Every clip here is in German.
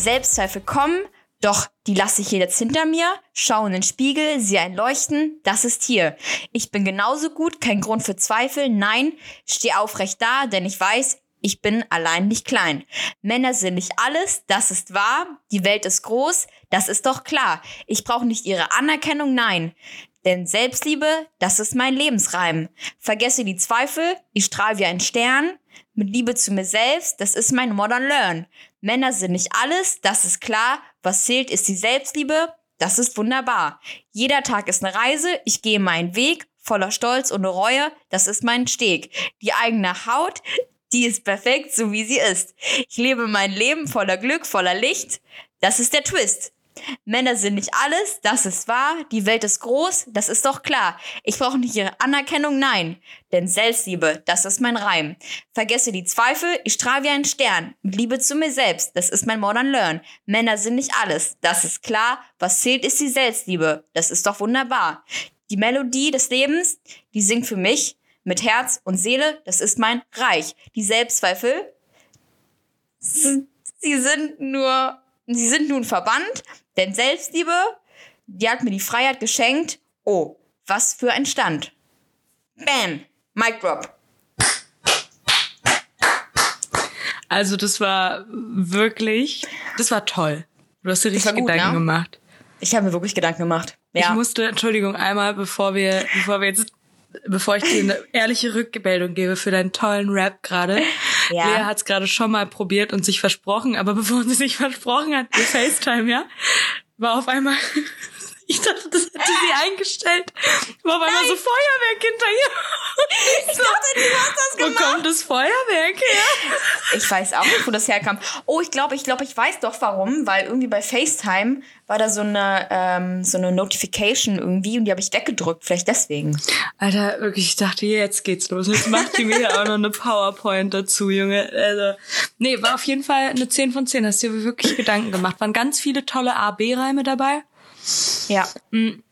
Selbstzweifel kommen, doch die lasse ich hier jetzt hinter mir, schaue in den Spiegel, sehe ein Leuchten, das ist hier. Ich bin genauso gut, kein Grund für Zweifel, nein, steh aufrecht da, denn ich weiß, ich bin allein nicht klein. Männer sind nicht alles, das ist wahr. Die Welt ist groß, das ist doch klar. Ich brauche nicht ihre Anerkennung, nein. Denn Selbstliebe, das ist mein Lebensreim. Vergesse die Zweifel, ich strahl wie ein Stern. Mit Liebe zu mir selbst, das ist mein Modern Learn. Männer sind nicht alles, das ist klar. Was zählt, ist die Selbstliebe, das ist wunderbar. Jeder Tag ist eine Reise, ich gehe meinen Weg, voller Stolz und Reue, das ist mein Steg. Die eigene Haut, die ist perfekt, so wie sie ist. Ich lebe mein Leben voller Glück, voller Licht. Das ist der Twist. Männer sind nicht alles, das ist wahr. Die Welt ist groß, das ist doch klar. Ich brauche nicht ihre Anerkennung, nein. Denn Selbstliebe, das ist mein Reim. Vergesse die Zweifel, ich strahle wie ein Stern. Mit Liebe zu mir selbst, das ist mein Modern Learn. Männer sind nicht alles, das ist klar. Was zählt, ist die Selbstliebe. Das ist doch wunderbar. Die Melodie des Lebens, die singt für mich mit Herz und Seele, das ist mein Reich. Die Selbstzweifel, sie sind nur, sie sind nun verbannt, denn Selbstliebe, die hat mir die Freiheit geschenkt. Oh, was für ein Stand. Bam, Mic Drop. Also das war wirklich, das war toll. Du hast dir richtig gut, Gedanken ne? gemacht. Ich habe mir wirklich Gedanken gemacht. Ja. Ich musste, Entschuldigung, einmal, bevor wir, bevor wir jetzt bevor ich dir eine ehrliche Rückmeldung gebe für deinen tollen Rap gerade. Ja. Lea hat es gerade schon mal probiert und sich versprochen, aber bevor sie sich versprochen hat, ihr FaceTime, ja, war auf einmal ich dachte, das hätte sie eingestellt. War auf einmal so Feuerwerk hinter ihr. Ich dachte, du hast das gemacht. Wo kommt das Feuerwerk her? Ich weiß auch nicht, wo das herkam. Oh, ich glaube, ich glaube, ich weiß doch warum, weil irgendwie bei FaceTime war da so eine ähm, so eine Notification irgendwie und die habe ich weggedrückt, vielleicht deswegen. Alter, wirklich, ich dachte, jetzt geht's los. Jetzt macht die mir auch noch eine PowerPoint dazu, Junge. Also, nee, war auf jeden Fall eine 10 von 10. Hast dir wirklich Gedanken gemacht. Waren ganz viele tolle A-B-Reime dabei. Ja. Mm.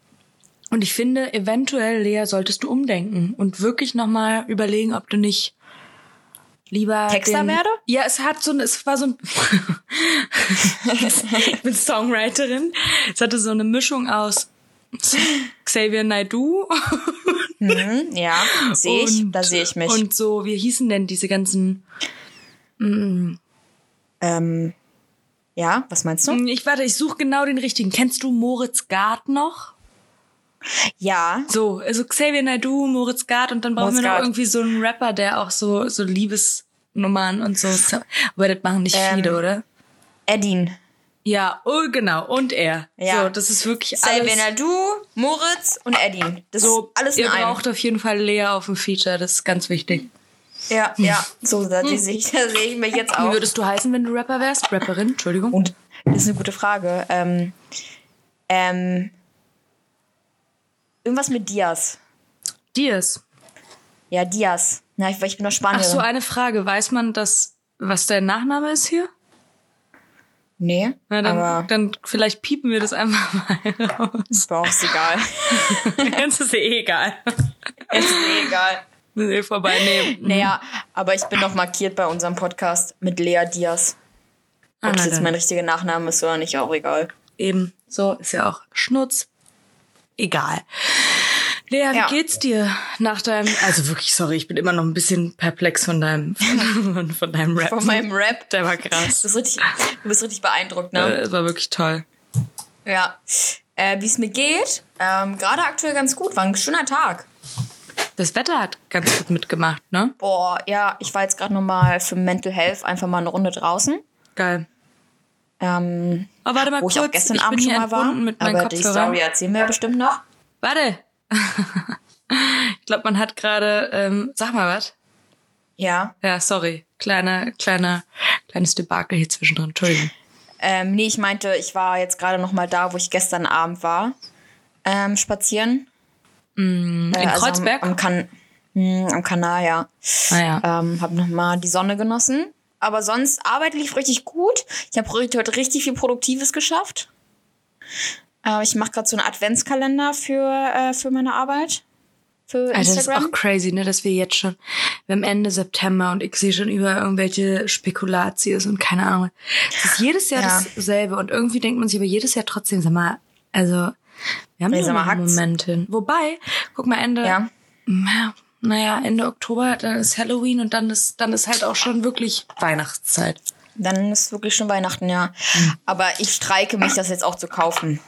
Und ich finde, eventuell, Lea, solltest du umdenken und wirklich nochmal überlegen, ob du nicht lieber Texter den, werde? Ja, es hat so ein, es war so ein, ich bin Songwriterin. Es hatte so eine Mischung aus Xavier Naidoo. mhm, ja, sehe ich, da sehe ich mich. Und so, wie hießen denn diese ganzen, mm, ähm, ja, was meinst du? Hm, ich warte, ich suche genau den richtigen. Kennst du Moritz Gard noch? Ja. So, also Xavier Naidoo, Moritz Gard und dann brauchen Moritz wir noch Gard. irgendwie so einen Rapper, der auch so so Liebesnummern und so. Aber das machen nicht ähm, viele, oder? Edin. Ja, oh genau und er. Ja. So, das ist wirklich alles. Xavier Naidoo, Moritz und Edin. Das so, ist alles in Ihr einem. braucht auf jeden Fall Lea auf dem Feature, das ist ganz wichtig. Ja, ja, so da sehe ich, da sehe ich mich jetzt auch. Wie würdest du heißen, wenn du Rapper wärst? Rapperin, Entschuldigung. Und das ist eine gute Frage. Ähm, ähm, irgendwas mit Diaz. Diaz. Ja, Diaz. Na, ich, ich bin noch Spanierin. Ach so, eine Frage. Weiß man, dass, was dein Nachname ist hier? Nee. Na, dann, aber dann vielleicht piepen wir das einfach mal raus. Ist egal. Ganz ist eh egal. Es ist eh egal. Nee, vorbei, nee. Naja, aber ich bin noch markiert bei unserem Podcast mit Lea Diaz. Ob ah, das jetzt mein richtiger Nachname ist oder nicht, auch egal. Eben, so ist ja auch Schnutz. Egal. Lea, wie ja. geht's dir nach deinem, also wirklich, sorry, ich bin immer noch ein bisschen perplex von deinem, von, von deinem Rap. Von meinem Rap. Der war krass. Du bist richtig, du bist richtig beeindruckt, ne? Äh, war wirklich toll. Ja. Äh, wie es mir geht, ähm, gerade aktuell ganz gut, war ein schöner Tag. Das Wetter hat ganz gut mitgemacht, ne? Boah, ja, ich war jetzt gerade nochmal für Mental Health einfach mal eine Runde draußen. Geil. Ähm, oh, warte mal wo kurz. ich auch gestern ich Abend schon mal war. Mit aber die Story erzählen wir ja bestimmt noch. Warte. ich glaube, man hat gerade, ähm, sag mal was. Ja. Ja, sorry. Kleiner, kleiner, kleines Debakel hier zwischendrin. Entschuldigung. Ähm, nee, ich meinte, ich war jetzt gerade noch mal da, wo ich gestern Abend war, ähm, spazieren. Mm, in also Kreuzberg? Am, am, kan mh, am Kanal, ja. Ah, ja. Ähm, hab noch mal die Sonne genossen. Aber sonst, Arbeit lief richtig gut. Ich habe heute richtig viel Produktives geschafft. Äh, ich mache gerade so einen Adventskalender für, äh, für meine Arbeit. für Alter, Instagram. das ist auch crazy, ne, dass wir jetzt schon, wir haben Ende September und ich sehe schon über irgendwelche Spekulatius und keine Ahnung. Es ist jedes Jahr Ja. dasselbe und irgendwie denkt man sich aber jedes Jahr trotzdem, sag mal, also, wir haben ja einen? Moment hin. Wobei, guck mal, Ende, ja. ja, naja, Ende Oktober, dann ist Halloween und dann ist, dann ist halt auch schon wirklich Weihnachtszeit. Dann ist wirklich schon Weihnachten, ja. Hm. Aber ich streike mich, das jetzt auch zu kaufen.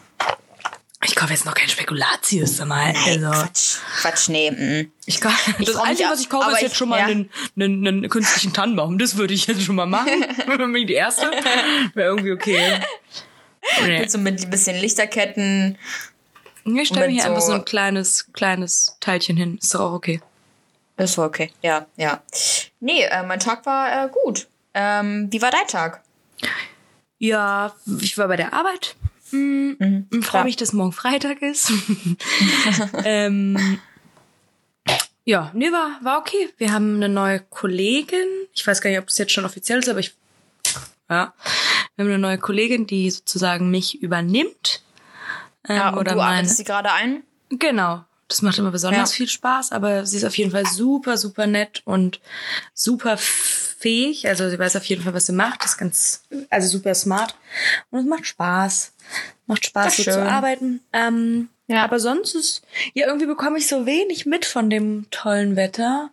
Ich kaufe jetzt noch kein Spekulatius, sag mal. Also, Quatsch. Quatsch, nee. mm. ich kaufe, das freu mich Einzige, auch, was ich kaufe, ist ich- jetzt schon mal ja. einen, einen, einen künstlichen Tannenbaum. Das würde ich jetzt schon mal machen. Wenn ich die erste. Wäre irgendwie okay. Mit so mit ein bisschen Lichterketten. Ich stelle mir hier einfach so- so ein kleines, kleines Teilchen hin. Ist doch auch okay. War okay. Ja, ja. Nee, äh, mein Tag war äh, gut. Ähm, wie war dein Tag? Ja, ich war bei der Arbeit. Mm, Mhm, Freue klar. mich, dass morgen Freitag ist. ähm, ja, nee, war, war okay. Wir haben eine neue Kollegin. Ich weiß gar nicht, ob das jetzt schon offiziell ist, aber ich. Ja. Wir haben eine neue Kollegin, die sozusagen mich übernimmt. Ähm, Ja, und oder du meine, arbeitest sie gerade ein? Genau. Das macht immer besonders Ja. viel Spaß, aber sie ist auf jeden Fall super, super nett und super fähig. Also sie weiß auf jeden Fall, was sie macht. Ist ganz, also super smart. Und es macht Spaß. Macht Spaß, Das so zu arbeiten. Ähm, Ja. Aber sonst ist, ja, irgendwie bekomme ich so wenig mit von dem tollen Wetter.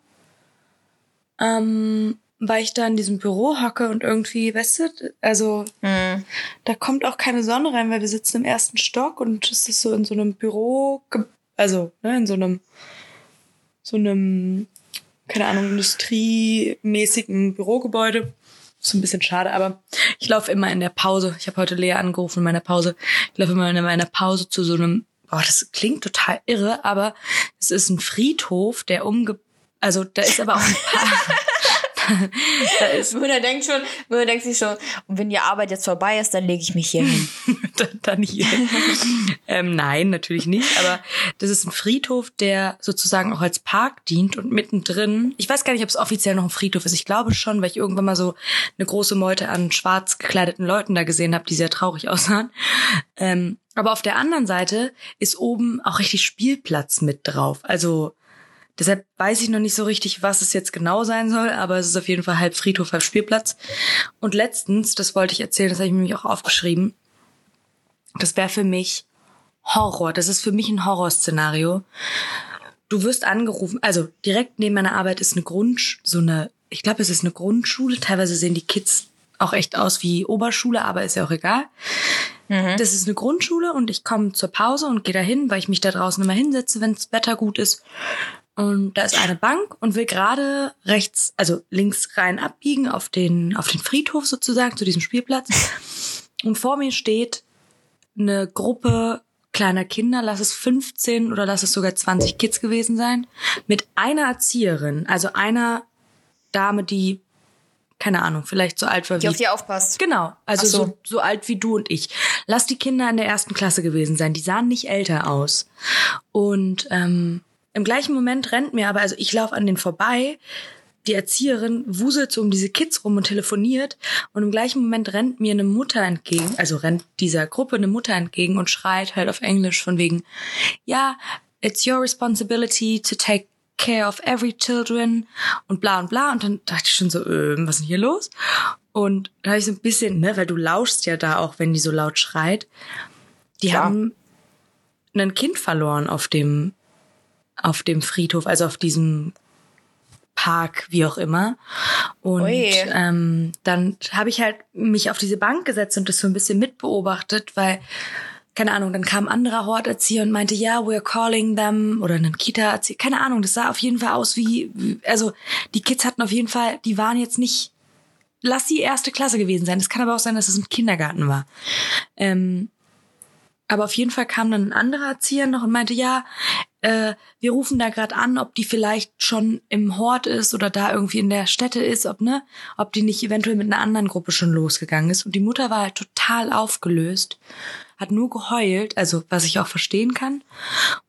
Ähm, weil ich da in diesem Büro hocke und irgendwie, weißt du, also Hm. da kommt auch keine Sonne rein, weil wir sitzen im ersten Stock und es ist so in so einem Büro, also ne, in so einem, so einem, keine Ahnung, industriemäßigen Bürogebäude. Ist ein bisschen schade, aber ich laufe immer in der Pause. Ich habe heute Lea angerufen in meiner Pause. Ich laufe immer in meiner Pause zu so einem, boah, das klingt total irre, aber es ist ein Friedhof, der umge, also da ist aber auch ein Park. da ist Müller denkt schon, Müller denkt sich schon, und wenn die Arbeit jetzt vorbei ist, dann lege ich mich hier hin. dann, dann hier. ähm, nein, natürlich nicht. Aber das ist ein Friedhof, der sozusagen auch als Park dient und mittendrin. Ich weiß gar nicht, ob es offiziell noch ein Friedhof ist. Ich glaube schon, weil ich irgendwann mal so eine große Meute an schwarz gekleideten Leuten da gesehen habe, die sehr traurig aussahen. Ähm, aber auf der anderen Seite ist oben auch richtig Spielplatz mit drauf. Also Deshalb weiß ich noch nicht so richtig, was es jetzt genau sein soll, aber es ist auf jeden Fall halb Friedhof, halb Spielplatz. Und letztens, das wollte ich erzählen, das habe ich mir nämlich auch aufgeschrieben, das wäre für mich Horror. Das ist für mich ein Horrorszenario. Du wirst angerufen, also direkt neben meiner Arbeit ist eine Grund, so eine, ich glaube, es ist eine Grundschule. Teilweise sehen die Kids auch echt aus wie Oberschule, aber ist ja auch egal. Das ist eine Grundschule und ich komme zur Pause und gehe dahin, weil ich mich da draußen immer hinsetze, wenn das Wetter gut ist. Und da ist eine Bank und will gerade rechts, also links rein abbiegen auf den, auf den Friedhof sozusagen, zu diesem Spielplatz. Und vor mir steht eine Gruppe kleiner Kinder, lass es 15 oder lass es sogar 20 Kids gewesen sein, mit einer Erzieherin, also einer Dame, die, keine Ahnung, vielleicht so alt war Die wie auf dir aufpasst. Genau, also so. so. so alt wie du und ich. Lass die Kinder in der ersten Klasse gewesen sein. Die sahen nicht älter aus. Und ähm, im gleichen Moment rennt mir aber, also ich laufe an denen vorbei, die Erzieherin wuselt so um diese Kids rum und telefoniert und im gleichen Moment rennt mir eine Mutter entgegen, also rennt dieser Gruppe eine Mutter entgegen und schreit halt auf Englisch von wegen, ja, it's your responsibility to take care of every children und bla und bla und dann dachte ich schon so, ähm, was ist denn hier los? Und da habe ich so ein bisschen, ne, weil du lauschst ja da auch, wenn die so laut schreit. Die Klar. haben ein Kind verloren auf dem auf dem Friedhof, also auf diesem Park, wie auch immer. Und Ui. ähm, dann habe ich halt mich auf diese Bank gesetzt und das so ein bisschen mitbeobachtet, weil keine Ahnung, dann kam ein anderer Horterzieher und meinte, ja, we're calling them oder ein Kita-Erzieher, keine Ahnung, das sah auf jeden Fall aus wie, also die Kids hatten auf jeden Fall, die waren jetzt nicht, lass die erste Klasse gewesen sein. Es kann aber auch sein, dass es ein Kindergarten war. Ähm, aber auf jeden Fall kam dann ein anderer Erzieher noch und meinte, ja, äh, wir rufen da gerade an, ob die vielleicht schon im Hort ist oder da irgendwie in der Stätte ist, ob ne, ob die nicht eventuell mit einer anderen Gruppe schon losgegangen ist. Und die Mutter war halt total aufgelöst, hat nur geheult, also was ich auch verstehen kann.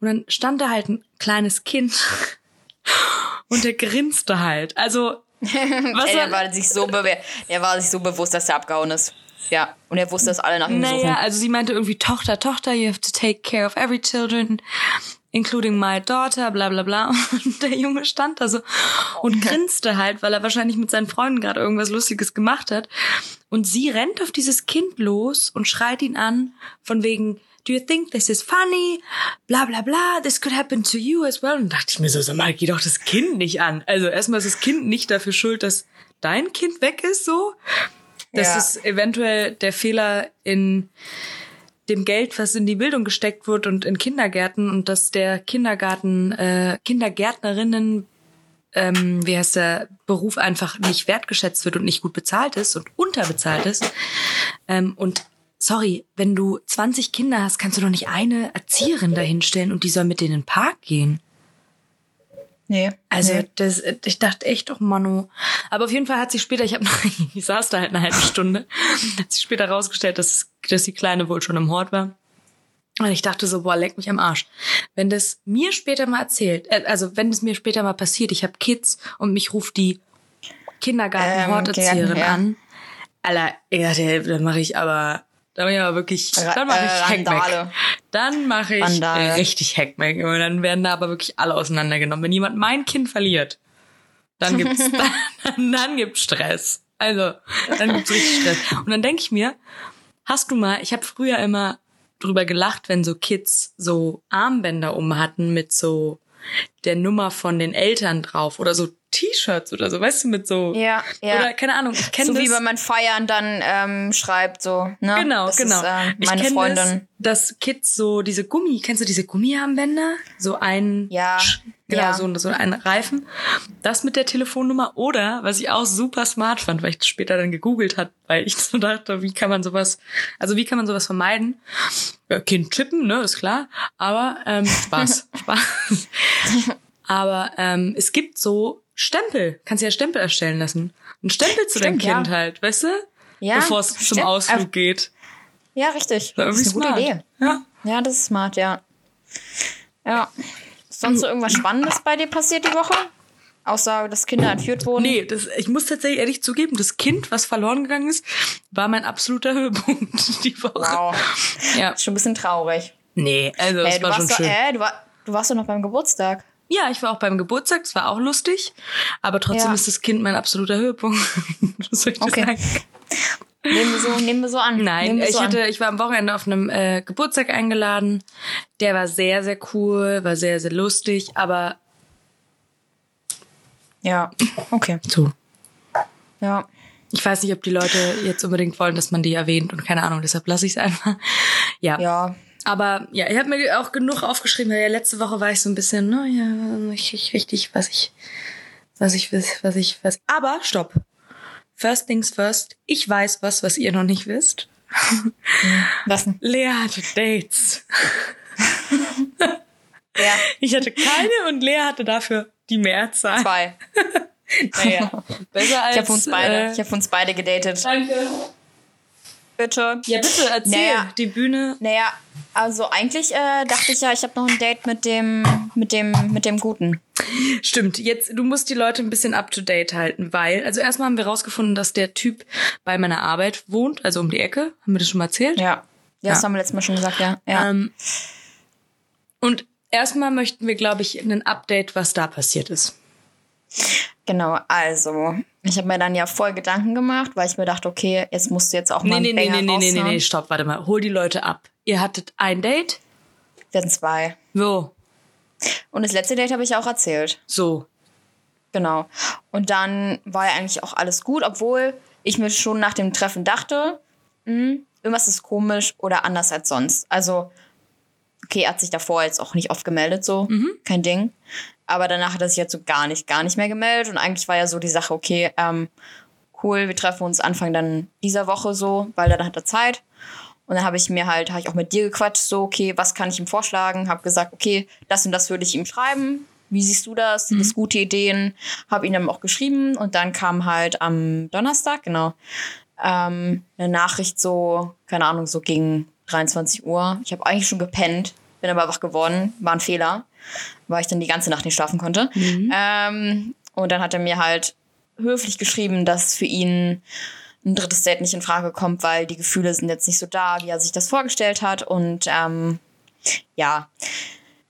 Und dann stand da halt ein kleines Kind und der grinste halt. Also was Ey, der war sich so bewe- der war sich so bewusst, dass er abgehauen ist. Ja. Und er wusste, dass alle nach ihm suchen. Naja, also sie meinte irgendwie Tochter, Tochter, you have to take care of every children. including my daughter, bla bla bla. Und der Junge stand da so und grinste halt, weil er wahrscheinlich mit seinen Freunden gerade irgendwas Lustiges gemacht hat. Und sie rennt auf dieses Kind los und schreit ihn an, von wegen, do you think this is funny? Bla bla bla, this could happen to you as well. Und dachte ich mir so, sag mal, geh doch das Kind nicht an. Also erstmal ist das Kind nicht dafür schuld, dass dein Kind weg ist, so. Das ja. ist eventuell der Fehler in dem Geld, was in die Bildung gesteckt wird und in Kindergärten und dass der Kindergarten, äh, Kindergärtnerinnen, ähm, wie heißt der Beruf einfach nicht wertgeschätzt wird und nicht gut bezahlt ist und unterbezahlt ist. Ähm, und sorry, wenn du 20 Kinder hast, kannst du doch nicht eine Erzieherin dahinstellen und die soll mit denen in den Park gehen. Nee. Also nee. das, ich dachte echt, doch Manu. Aber auf jeden Fall hat sich später, ich habe noch, ich saß da halt eine halbe Stunde, hat sich später rausgestellt, dass, dass die Kleine wohl schon im Hort war. Und ich dachte so, boah, leck mich am Arsch. Wenn das mir später mal erzählt, äh, also wenn es mir später mal passiert, ich habe Kids und mich ruft die Kindergarten-Horterzieherin ähm, ja. an. Alter, ja, dann mache ich aber dann mache ich aber wirklich, dann mache ich äh, Hackmack. Dann mache ich Randale. richtig Hackmack. Und dann werden da aber wirklich alle auseinandergenommen. Wenn jemand mein Kind verliert, dann gibt's, dann, dann gibt's Stress. Also, dann gibt's richtig Stress. Und dann denke ich mir, hast du mal, ich habe früher immer drüber gelacht, wenn so Kids so Armbänder um hatten mit so der Nummer von den Eltern drauf oder so T-Shirts oder so, weißt du, mit so. Ja, ja. Oder keine Ahnung, ich kenne so das. wie wenn man feiern dann ähm, schreibt, so, ne? Genau, das genau. Ist, äh, meine ich Freundin. Das, dass Kids so diese Gummi, kennst du diese Gummiarmbänder? So ein. Ja. Genau, ja. so, so ein Reifen. Das mit der Telefonnummer oder, was ich auch super smart fand, weil ich das später dann gegoogelt hat, weil ich so dachte, wie kann man sowas, also wie kann man sowas vermeiden? Ja, kind chippen, ne, ist klar. Aber ähm, Spaß. Spaß. Aber ähm, es gibt so Stempel. Kannst ja Stempel erstellen lassen. Ein Stempel zu Stimmt, deinem Kind ja. halt, weißt du? Ja. Bevor es zum Ausflug äh, geht. Ja, richtig. Das, das ist eine smart. gute Idee. Ja. ja, das ist smart, ja. Ja. Ist sonst so irgendwas Spannendes bei dir passiert die Woche? Außer, dass Kinder entführt wurden? Nee, das, ich muss tatsächlich ehrlich zugeben, das Kind, was verloren gegangen ist, war mein absoluter Höhepunkt die Woche. Wow. Ja. Schon ein bisschen traurig. Nee, also das hey, war schon doch, schön. Äh, du, war, du warst doch noch beim Geburtstag. Ja, ich war auch beim Geburtstag, das war auch lustig. Aber trotzdem Ja. ist das Kind mein absoluter Höhepunkt. Was soll ich Okay. sagen? Nehmen wir so, nehmen wir so an. Nein, ich so hatte, An. ich war am Wochenende auf einem äh, Geburtstag eingeladen. Der war sehr, sehr cool, war sehr, sehr lustig, aber Ja, okay. so. Ja. Ich weiß nicht, ob die Leute jetzt unbedingt wollen, dass man die erwähnt und keine Ahnung, deshalb lasse ich es einfach. Ja. Ja. Aber ja, ich habe mir auch genug aufgeschrieben, weil ja letzte Woche war ich so ein bisschen, naja, nicht, nicht richtig, was ich, was ich was ich, was. Aber stopp. First things first. Ich weiß was, was ihr noch nicht wisst. Was denn? Lea hatte Dates. Ja. Ich hatte keine und Lea hatte dafür die Mehrzahl. Zwei. Naja, besser als. Ich habe uns beide, Äh, ich habe uns beide gedatet. danke. Bitte. Ja, bitte erzähl. Naja. Die Bühne. Naja, also eigentlich äh, dachte ich ja, ich habe noch ein Date mit dem, mit dem, mit dem Guten. Stimmt, jetzt, du musst die Leute ein bisschen up to date halten, weil, also erstmal haben wir rausgefunden, dass der Typ bei meiner Arbeit wohnt, also um die Ecke. Haben wir das schon mal erzählt? Ja. Ja, das Ja. haben wir letztes Mal schon gesagt, ja. Ja. Ähm, und erstmal möchten wir, glaube ich, ein Update, was da passiert ist. Genau, also, ich habe mir dann ja voll Gedanken gemacht, weil ich mir dachte, okay, jetzt musst du jetzt auch mal Nee, nee, nee, nee, nee, nee, nee, stopp, warte mal. Hol die Leute ab. Ihr hattet ein Date? Wir hatten zwei. Wo? Und das letzte Date habe ich auch erzählt. So. Genau. Und dann war ja eigentlich auch alles gut, obwohl ich mir schon nach dem Treffen dachte, hm, irgendwas ist komisch oder anders als sonst. Also, okay, er hat sich davor jetzt auch nicht oft gemeldet, so, kein Ding. Aber danach hat er sich jetzt so gar nicht, gar nicht mehr gemeldet. Und eigentlich war ja so die Sache, okay, ähm, cool, wir treffen uns Anfang dann dieser Woche so, weil dann hat er Zeit. Und dann habe ich mir halt, habe ich auch mit dir gequatscht, so, okay, was kann ich ihm vorschlagen? Habe gesagt, okay, das und das würde ich ihm schreiben. Wie siehst du das? Sind das gute Ideen? Habe ihn dann auch geschrieben und dann kam halt am Donnerstag, genau, ähm, eine Nachricht so, keine Ahnung, so gegen 23 Uhr. Ich habe eigentlich schon gepennt, bin aber wach geworden, war ein Fehler, weil ich dann die ganze Nacht nicht schlafen konnte. Ähm, und dann hat er mir halt höflich geschrieben, dass für ihn ein drittes Date nicht in Frage kommt, weil die Gefühle sind jetzt nicht so da, wie er sich das vorgestellt hat. Und ähm, ja,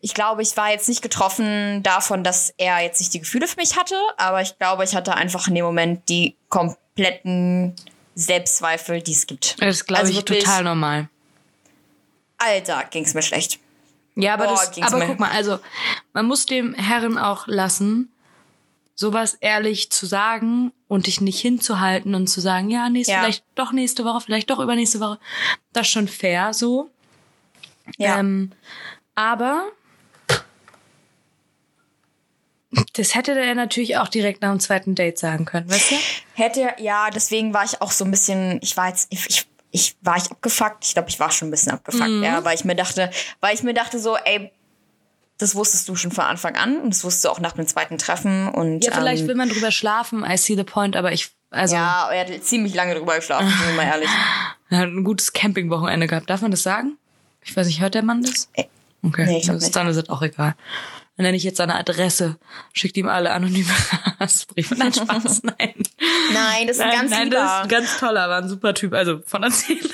ich glaube, ich war jetzt nicht getroffen davon, dass er jetzt nicht die Gefühle für mich hatte, aber ich glaube, ich hatte einfach in dem Moment die kompletten Selbstzweifel, die es gibt. Das ist, glaube also ich, total normal. Alter, ging es mir schlecht. Ja, aber, Boah, das, aber guck mal, also man muss dem Herren auch lassen, sowas ehrlich zu sagen und dich nicht hinzuhalten und zu sagen, ja, nächste, ja. vielleicht doch nächste Woche, vielleicht doch übernächste Woche. Das ist schon fair so. Ja. Ähm, aber das hätte er natürlich auch direkt nach dem zweiten Date sagen können, weißt du? Hätte, ja, deswegen war ich auch so ein bisschen, ich war jetzt, ich, ich war ich abgefuckt. Ich glaube, ich war schon ein bisschen abgefuckt, mhm. ja, weil ich mir dachte, weil ich mir dachte so, ey, das wusstest du schon von Anfang an und das wusstest du auch nach dem zweiten Treffen und ja, vielleicht ähm, will man drüber schlafen. I see the point, aber ich also ja, er hat ziemlich lange drüber geschlafen, sind wir mal ehrlich. Er hat ein gutes Campingwochenende gehabt. Darf man das sagen? Ich weiß nicht, hört der Mann das? Äh, okay, nee, ich dann, ist, dann ist es auch egal. Dann nenne ich jetzt seine Adresse, schickt ihm alle anonyme Hassbriefe. Nein, Spaß, nein. Nein, das ist ein ganz nein, lieber. das ist ein ganz toller, war ein super Typ. Also von Erzählung.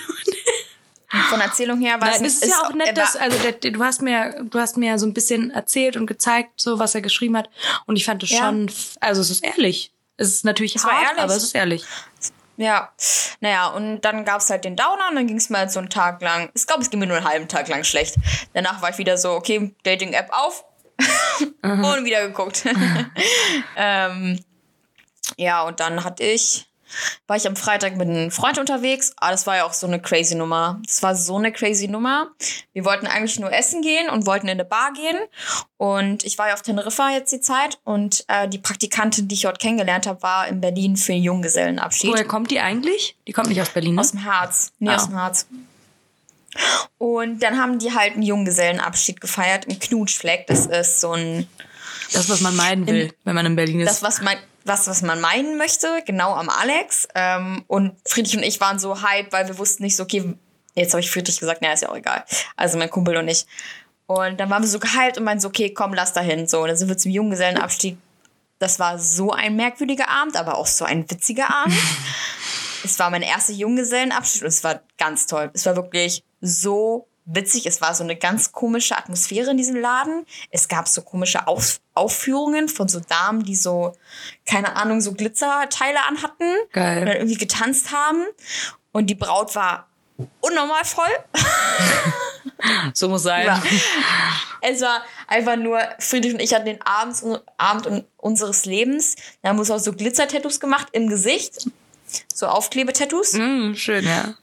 Von Erzählung her war Nein, es ist ja auch nett, dass also der, du hast mir du hast mir so ein bisschen erzählt und gezeigt, so was er geschrieben hat und ich fand es ja. schon, also es ist ehrlich. Es ist natürlich es hart, ehrlich. aber es ist ehrlich. Ja, naja, und dann gab's halt den Downer und dann ging's mal so einen Tag lang, ich glaube, es ging mir nur einen halben Tag lang schlecht. Danach war ich wieder so, okay, Dating-App auf und wieder geguckt. ähm, ja, und dann hatte ich war ich am Freitag mit einem Freund unterwegs. Ah, das war ja auch so eine crazy Nummer. Das war so eine crazy Nummer. Wir wollten eigentlich nur essen gehen und wollten in eine Bar gehen. Und ich war ja auf Teneriffa jetzt die Zeit und äh, die Praktikantin, die ich dort kennengelernt habe, war in Berlin für den Junggesellenabschied. Woher kommt die eigentlich? Die kommt nicht aus Berlin, ne? Aus dem Harz. Nee, ah. aus dem Harz. Und dann haben die halt einen Junggesellenabschied gefeiert im Knutschfleck. Das ist so ein. Das, was man meiden will, in, wenn man in Berlin ist. Das, was man, was, was man meinen möchte, genau am Alex. Ähm, und Friedrich und ich waren so hype, weil wir wussten nicht so, okay, jetzt habe ich Friedrich gesagt, naja, ist ja auch egal. Also mein Kumpel und ich. Und dann waren wir so gehypt und meinten so, okay, komm, lass dahin. So, und dann sind wir zum Junggesellenabstieg. Das war so ein merkwürdiger Abend, aber auch so ein witziger Abend. es war mein erster Junggesellenabschied und es war ganz toll. Es war wirklich so witzig. Es war so eine ganz komische Atmosphäre in diesem Laden. Es gab so komische Auf Aufführungen von so Damen, die so, keine Ahnung, so Glitzerteile anhatten. Geil. Und dann irgendwie getanzt haben. Und die Braut war unnormal voll. so muss sein. Ja. Es war einfach nur, Friedrich und ich hatten den Abend, Abend unseres Lebens. Da haben wir uns auch so Glitzer-Tattoos gemacht im Gesicht. So Aufklebetattoos. Mm, schön, ja.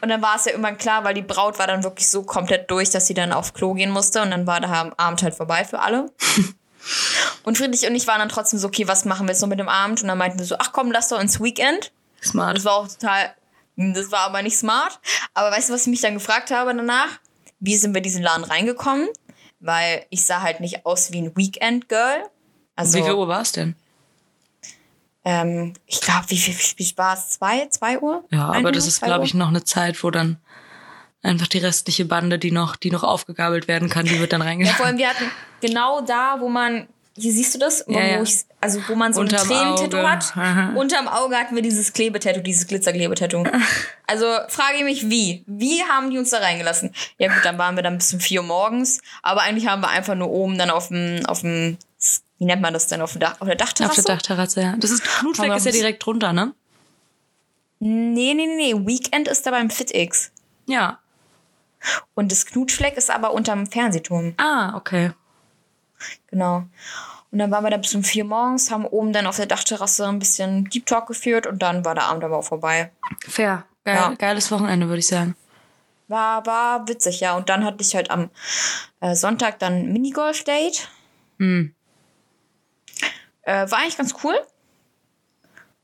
Und dann war es ja irgendwann klar, weil die Braut war dann wirklich so komplett durch, dass sie dann aufs Klo gehen musste. Und dann war der Abend halt vorbei für alle. und Friedrich und ich waren dann trotzdem so, okay, was machen wir jetzt noch mit dem Abend? Und dann meinten wir so, ach komm, lass doch ins Weekend. Smart. Das war auch total, das war aber nicht smart. Aber weißt du, was ich mich dann gefragt habe danach? Wie sind wir in diesen Laden reingekommen? Weil ich sah halt nicht aus wie ein Weekend-Girl. Also, wie viel Uhr war es denn? Ähm, ich glaube, wie viel, viel war es? Zwei, zwei Uhr? Ja, aber das ist, glaube ich, noch eine Zeit, wo dann einfach die restliche Bande, die noch, die noch aufgegabelt werden kann, die wird dann reingeladen. Ja, vor allem, wir hatten genau da, wo man, hier siehst du das? Ja, ja. Ich, also wo man so Unterm ein Tränentattoo hat. Aha. Unterm Auge hatten wir dieses Klebetattoo, dieses Glitzerklebetattoo. Also frage ich mich, wie? Wie haben die uns da reingelassen? Ja gut, dann waren wir dann bis um vier Uhr morgens, aber eigentlich haben wir einfach nur oben dann auf dem, auf dem wie nennt man das denn, auf, Dach, auf der Dachterrasse? Auf der Dachterrasse, ja. Das ist, Knutschfleck ist ja direkt drunter, ne? Nee, nee, nee, nee. Weekend ist da beim FitX. Ja. Und das Knutschfleck ist aber unterm Fernsehturm. Ah, okay. Genau. Und dann waren wir da bis um vier morgens, haben oben dann auf der Dachterrasse ein bisschen Deep Talk geführt und dann war der Abend aber auch vorbei. Fair. Geil, ja. Geiles Wochenende, würde ich sagen. War, war witzig, ja. Und dann hatte ich halt am äh, Sonntag dann Minigolf-Date. Mhm. Äh, war eigentlich ganz cool.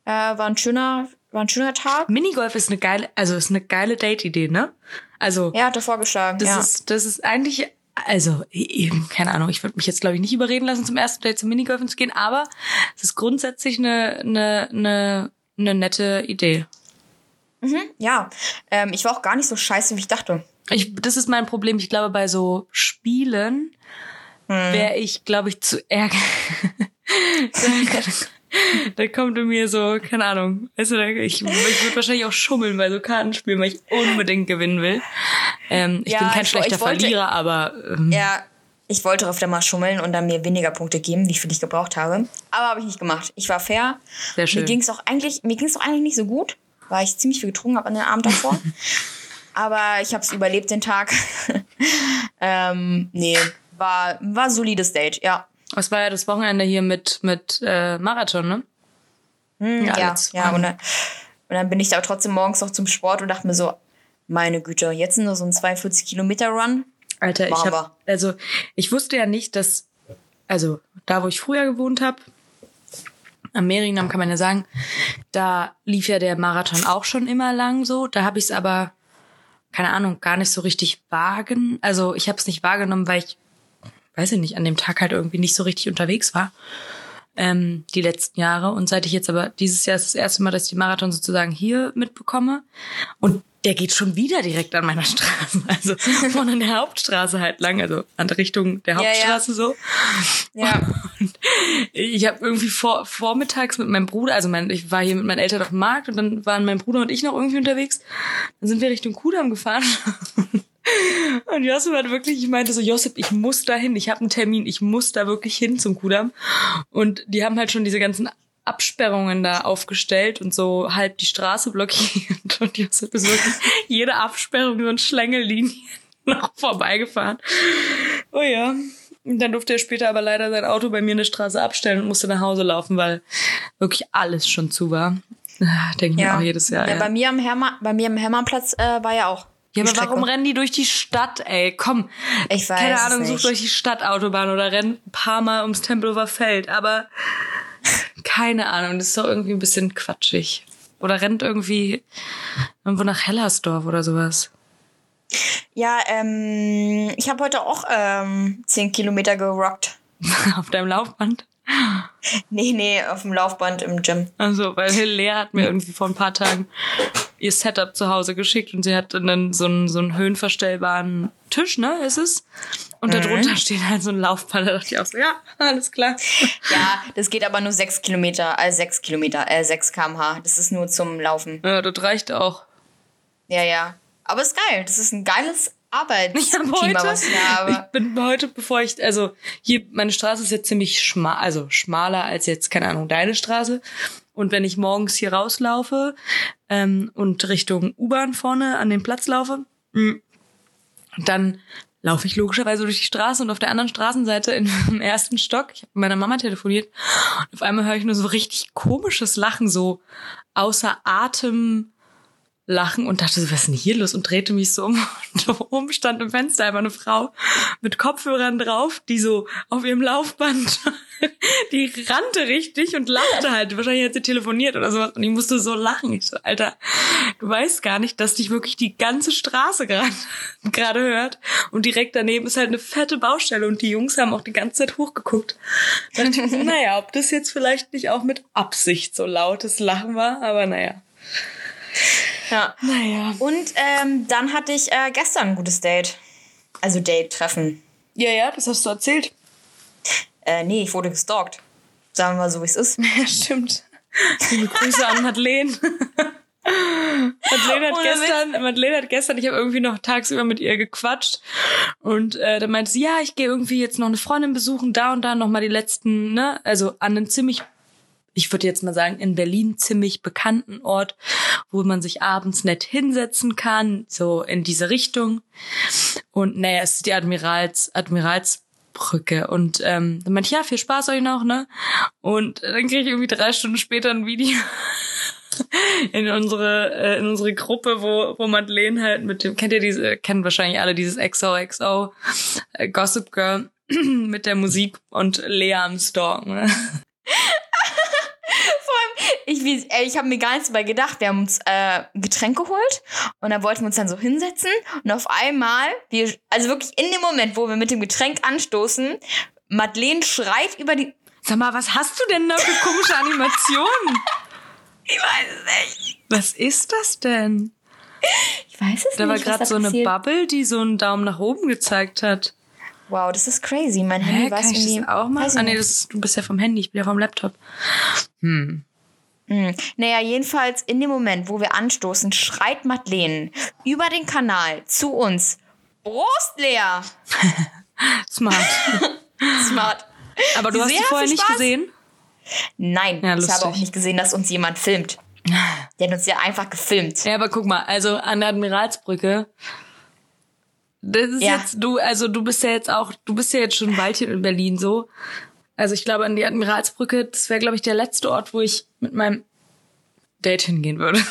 Äh, war ein schöner, war ein schöner Tag. Minigolf ist eine geile, also ist eine geile Date-Idee, ne? Also. Er hatte vorgeschlagen. Das ja. ist, das ist eigentlich, also eben, keine Ahnung, ich würde mich jetzt glaube ich nicht überreden lassen, zum ersten Date zum Minigolfen zu gehen, aber es ist grundsätzlich eine, eine, eine, eine nette Idee. Mhm, ja, ähm, ich war auch gar nicht so scheiße, wie ich dachte. Ich, das ist mein Problem. Ich glaube, bei so Spielen hm. wäre ich, glaube ich, zu da kommt in mir so, keine Ahnung, weißt du, ich, ich würde wahrscheinlich auch schummeln bei so Kartenspielen, weil ich unbedingt gewinnen will. Ähm, ich ja, bin kein schlechter wollte, Verlierer, aber. Ähm, ja, Ich wollte öfter mal schummeln und dann mir weniger Punkte geben, wie viel ich gebraucht habe. Aber habe ich nicht gemacht. Ich war fair. Sehr schön. Mir ging es auch eigentlich, mir ging es auch eigentlich nicht so gut, weil ich ziemlich viel getrunken habe an den Abend davor. Aber ich habe es überlebt den Tag. ähm, nee, war war solides Date, ja. Es war ja das Wochenende hier mit mit äh, Marathon, ne? Hm, ja, ja, ja und, dann, und dann bin ich da trotzdem morgens noch zum Sport und dachte mir so, meine Güte, jetzt nur so ein 42 Kilometer Run. Alter, ich hab, also ich wusste ja nicht, dass, also da, wo ich früher gewohnt habe, am Mehringdamm kann man ja sagen, da lief ja der Marathon auch schon immer lang so. Da habe ich es aber, keine Ahnung, gar nicht so richtig wagen. Also ich habe es nicht wahrgenommen, weil ich, weiß ich nicht, an dem Tag halt irgendwie nicht so richtig unterwegs war. Ähm, die letzten Jahre. Und seit ich jetzt aber dieses Jahr ist das erste Mal, dass ich die Marathon sozusagen hier mitbekomme. Und der geht schon wieder direkt an meiner Straße. Also von an der Hauptstraße halt lang, also an der Richtung der Hauptstraße ja, ja. so. Ja. Und ich habe irgendwie vor, vormittags mit meinem Bruder, also mein, ich war hier mit meinen Eltern auf dem Markt und dann waren mein Bruder und ich noch irgendwie unterwegs. Dann sind wir Richtung Kudamm gefahren. Und Josip hat wirklich, ich meinte so, Josip, ich muss da hin, ich habe einen Termin, ich muss da wirklich hin zum Kudamm. Und die haben halt schon diese ganzen Absperrungen da aufgestellt und so halb die Straße blockiert. Und jetzt ist wirklich jede Absperrung so ein Schlängellinie noch vorbeigefahren. Oh ja. Und dann durfte er später aber leider sein Auto bei mir in der Straße abstellen und musste nach Hause laufen, weil wirklich alles schon zu war. Denke ich ja. mir auch jedes Jahr. Ja, ja. Bei, mir am Hermann, bei mir am Hermannplatz äh, war ja auch. Ja, aber Strecke. warum rennen die durch die Stadt, ey? Komm. Ich weiß. Keine Ahnung, such durch die Stadtautobahn oder renn ein paar Mal ums Tempelhofer Feld. Aber keine Ahnung, das ist doch irgendwie ein bisschen quatschig. Oder rennt irgendwie irgendwo nach Hellersdorf oder sowas. Ja, ähm, ich habe heute auch ähm, 10 Kilometer gerockt. auf deinem Laufband? Nee, nee, auf dem Laufband im Gym. Also, weil Lea hat mir irgendwie vor ein paar Tagen ihr Setup zu Hause geschickt und sie hat dann so einen, so einen höhenverstellbaren Tisch, ne, ist es? Und mhm. darunter steht halt so ein Laufband. Da dachte ich auch so, ja, alles klar. Ja, das geht aber nur sechs Kilometer, äh, sechs Kilometer, äh, sechs kmh. Das ist nur zum Laufen. Ja, das reicht auch. Ja, ja. Aber ist geil. Das ist ein geiles Arbeitsklima, was ich habe. Ich bin heute, bevor ich, also hier, meine Straße ist jetzt ziemlich schmal, also schmaler als jetzt, keine Ahnung, deine Straße. Und wenn ich morgens hier rauslaufe ähm, und Richtung U-Bahn vorne an den Platz laufe, mm, dann laufe ich logischerweise durch die Straße und auf der anderen Straßenseite im ersten Stock, ich habe mit meiner Mama telefoniert und auf einmal höre ich nur so richtig komisches Lachen, so außer Atem lachen und dachte so, was ist denn hier los? Und drehte mich so um und oben stand im Fenster einfach eine Frau mit Kopfhörern drauf, die so auf ihrem Laufband, die rannte richtig und lachte halt. Wahrscheinlich hat sie telefoniert oder sowas und ich musste so lachen. Ich so, Alter, du weißt gar nicht, dass dich wirklich die ganze Straße gerade hört und direkt daneben ist halt eine fette Baustelle und die Jungs haben auch die ganze Zeit hochgeguckt. Da dachte ich so, naja, ob das jetzt vielleicht nicht auch mit Absicht so lautes Lachen war, aber naja. Ja. Naja. Und ähm, dann hatte ich äh, gestern ein gutes Date. Also Date-Treffen. Ja, ja, das hast du erzählt. Äh, nee, ich wurde gestalkt. Sagen wir mal so, wie es ist. Ja, stimmt. Liebe Grüße an Madeleine. Madeleine hat, gestern, Madeleine hat gestern, ich habe irgendwie noch tagsüber mit ihr gequatscht und äh, da meinte sie, ja, ich gehe irgendwie jetzt noch eine Freundin besuchen, da und da noch mal die letzten, ne, also an einen ziemlich ich würde jetzt mal sagen, in Berlin ziemlich bekannten Ort, wo man sich abends nett hinsetzen kann, so in diese Richtung. Und naja, es ist die Admirals, Admiralsbrücke. Und ähm, dann meinte ich, ja, viel Spaß euch noch, ne? Und dann kriege ich irgendwie drei Stunden später ein Video in unsere äh, in unsere Gruppe, wo wo Madeleine halt mit dem kennt ihr diese kennen wahrscheinlich alle dieses XOXO äh, Gossip Girl mit der Musik und Lea am Stalken. Ne? Ich, ich habe mir gar nichts dabei gedacht. Wir haben uns äh, ein Getränk geholt und dann wollten wir uns dann so hinsetzen und auf einmal, wir, also wirklich in dem Moment, wo wir mit dem Getränk anstoßen, Madeleine schreit über die. Sag mal, was hast du denn da für komische Animationen? ich weiß es nicht. Was ist das denn? Ich weiß es da nicht. Da war gerade so passiert. eine Bubble, die so einen Daumen nach oben gezeigt hat. Wow, das ist crazy. Mein Handy war irgendwie. Das auch mal? Ah, nee, das du bist ja vom Handy, ich bin ja vom Laptop. Hm. Mhm. Naja, jedenfalls in dem Moment, wo wir anstoßen, schreit Madeleine über den Kanal zu uns. Prost, Lea! Smart. Smart. Aber du Sie hast sehr die vorher nicht Spaß. gesehen? Nein, Ja, ich habe auch nicht gesehen, dass uns jemand filmt. Der hat uns ja einfach gefilmt. Ja, aber guck mal, also an der Admiralsbrücke. Das ist Ja. jetzt, du, also du bist ja jetzt auch, du bist ja jetzt schon ein Weilchen in Berlin so. Also ich glaube, an die Admiralsbrücke, das wäre, glaube ich, der letzte Ort, wo ich mit meinem Date hingehen würde.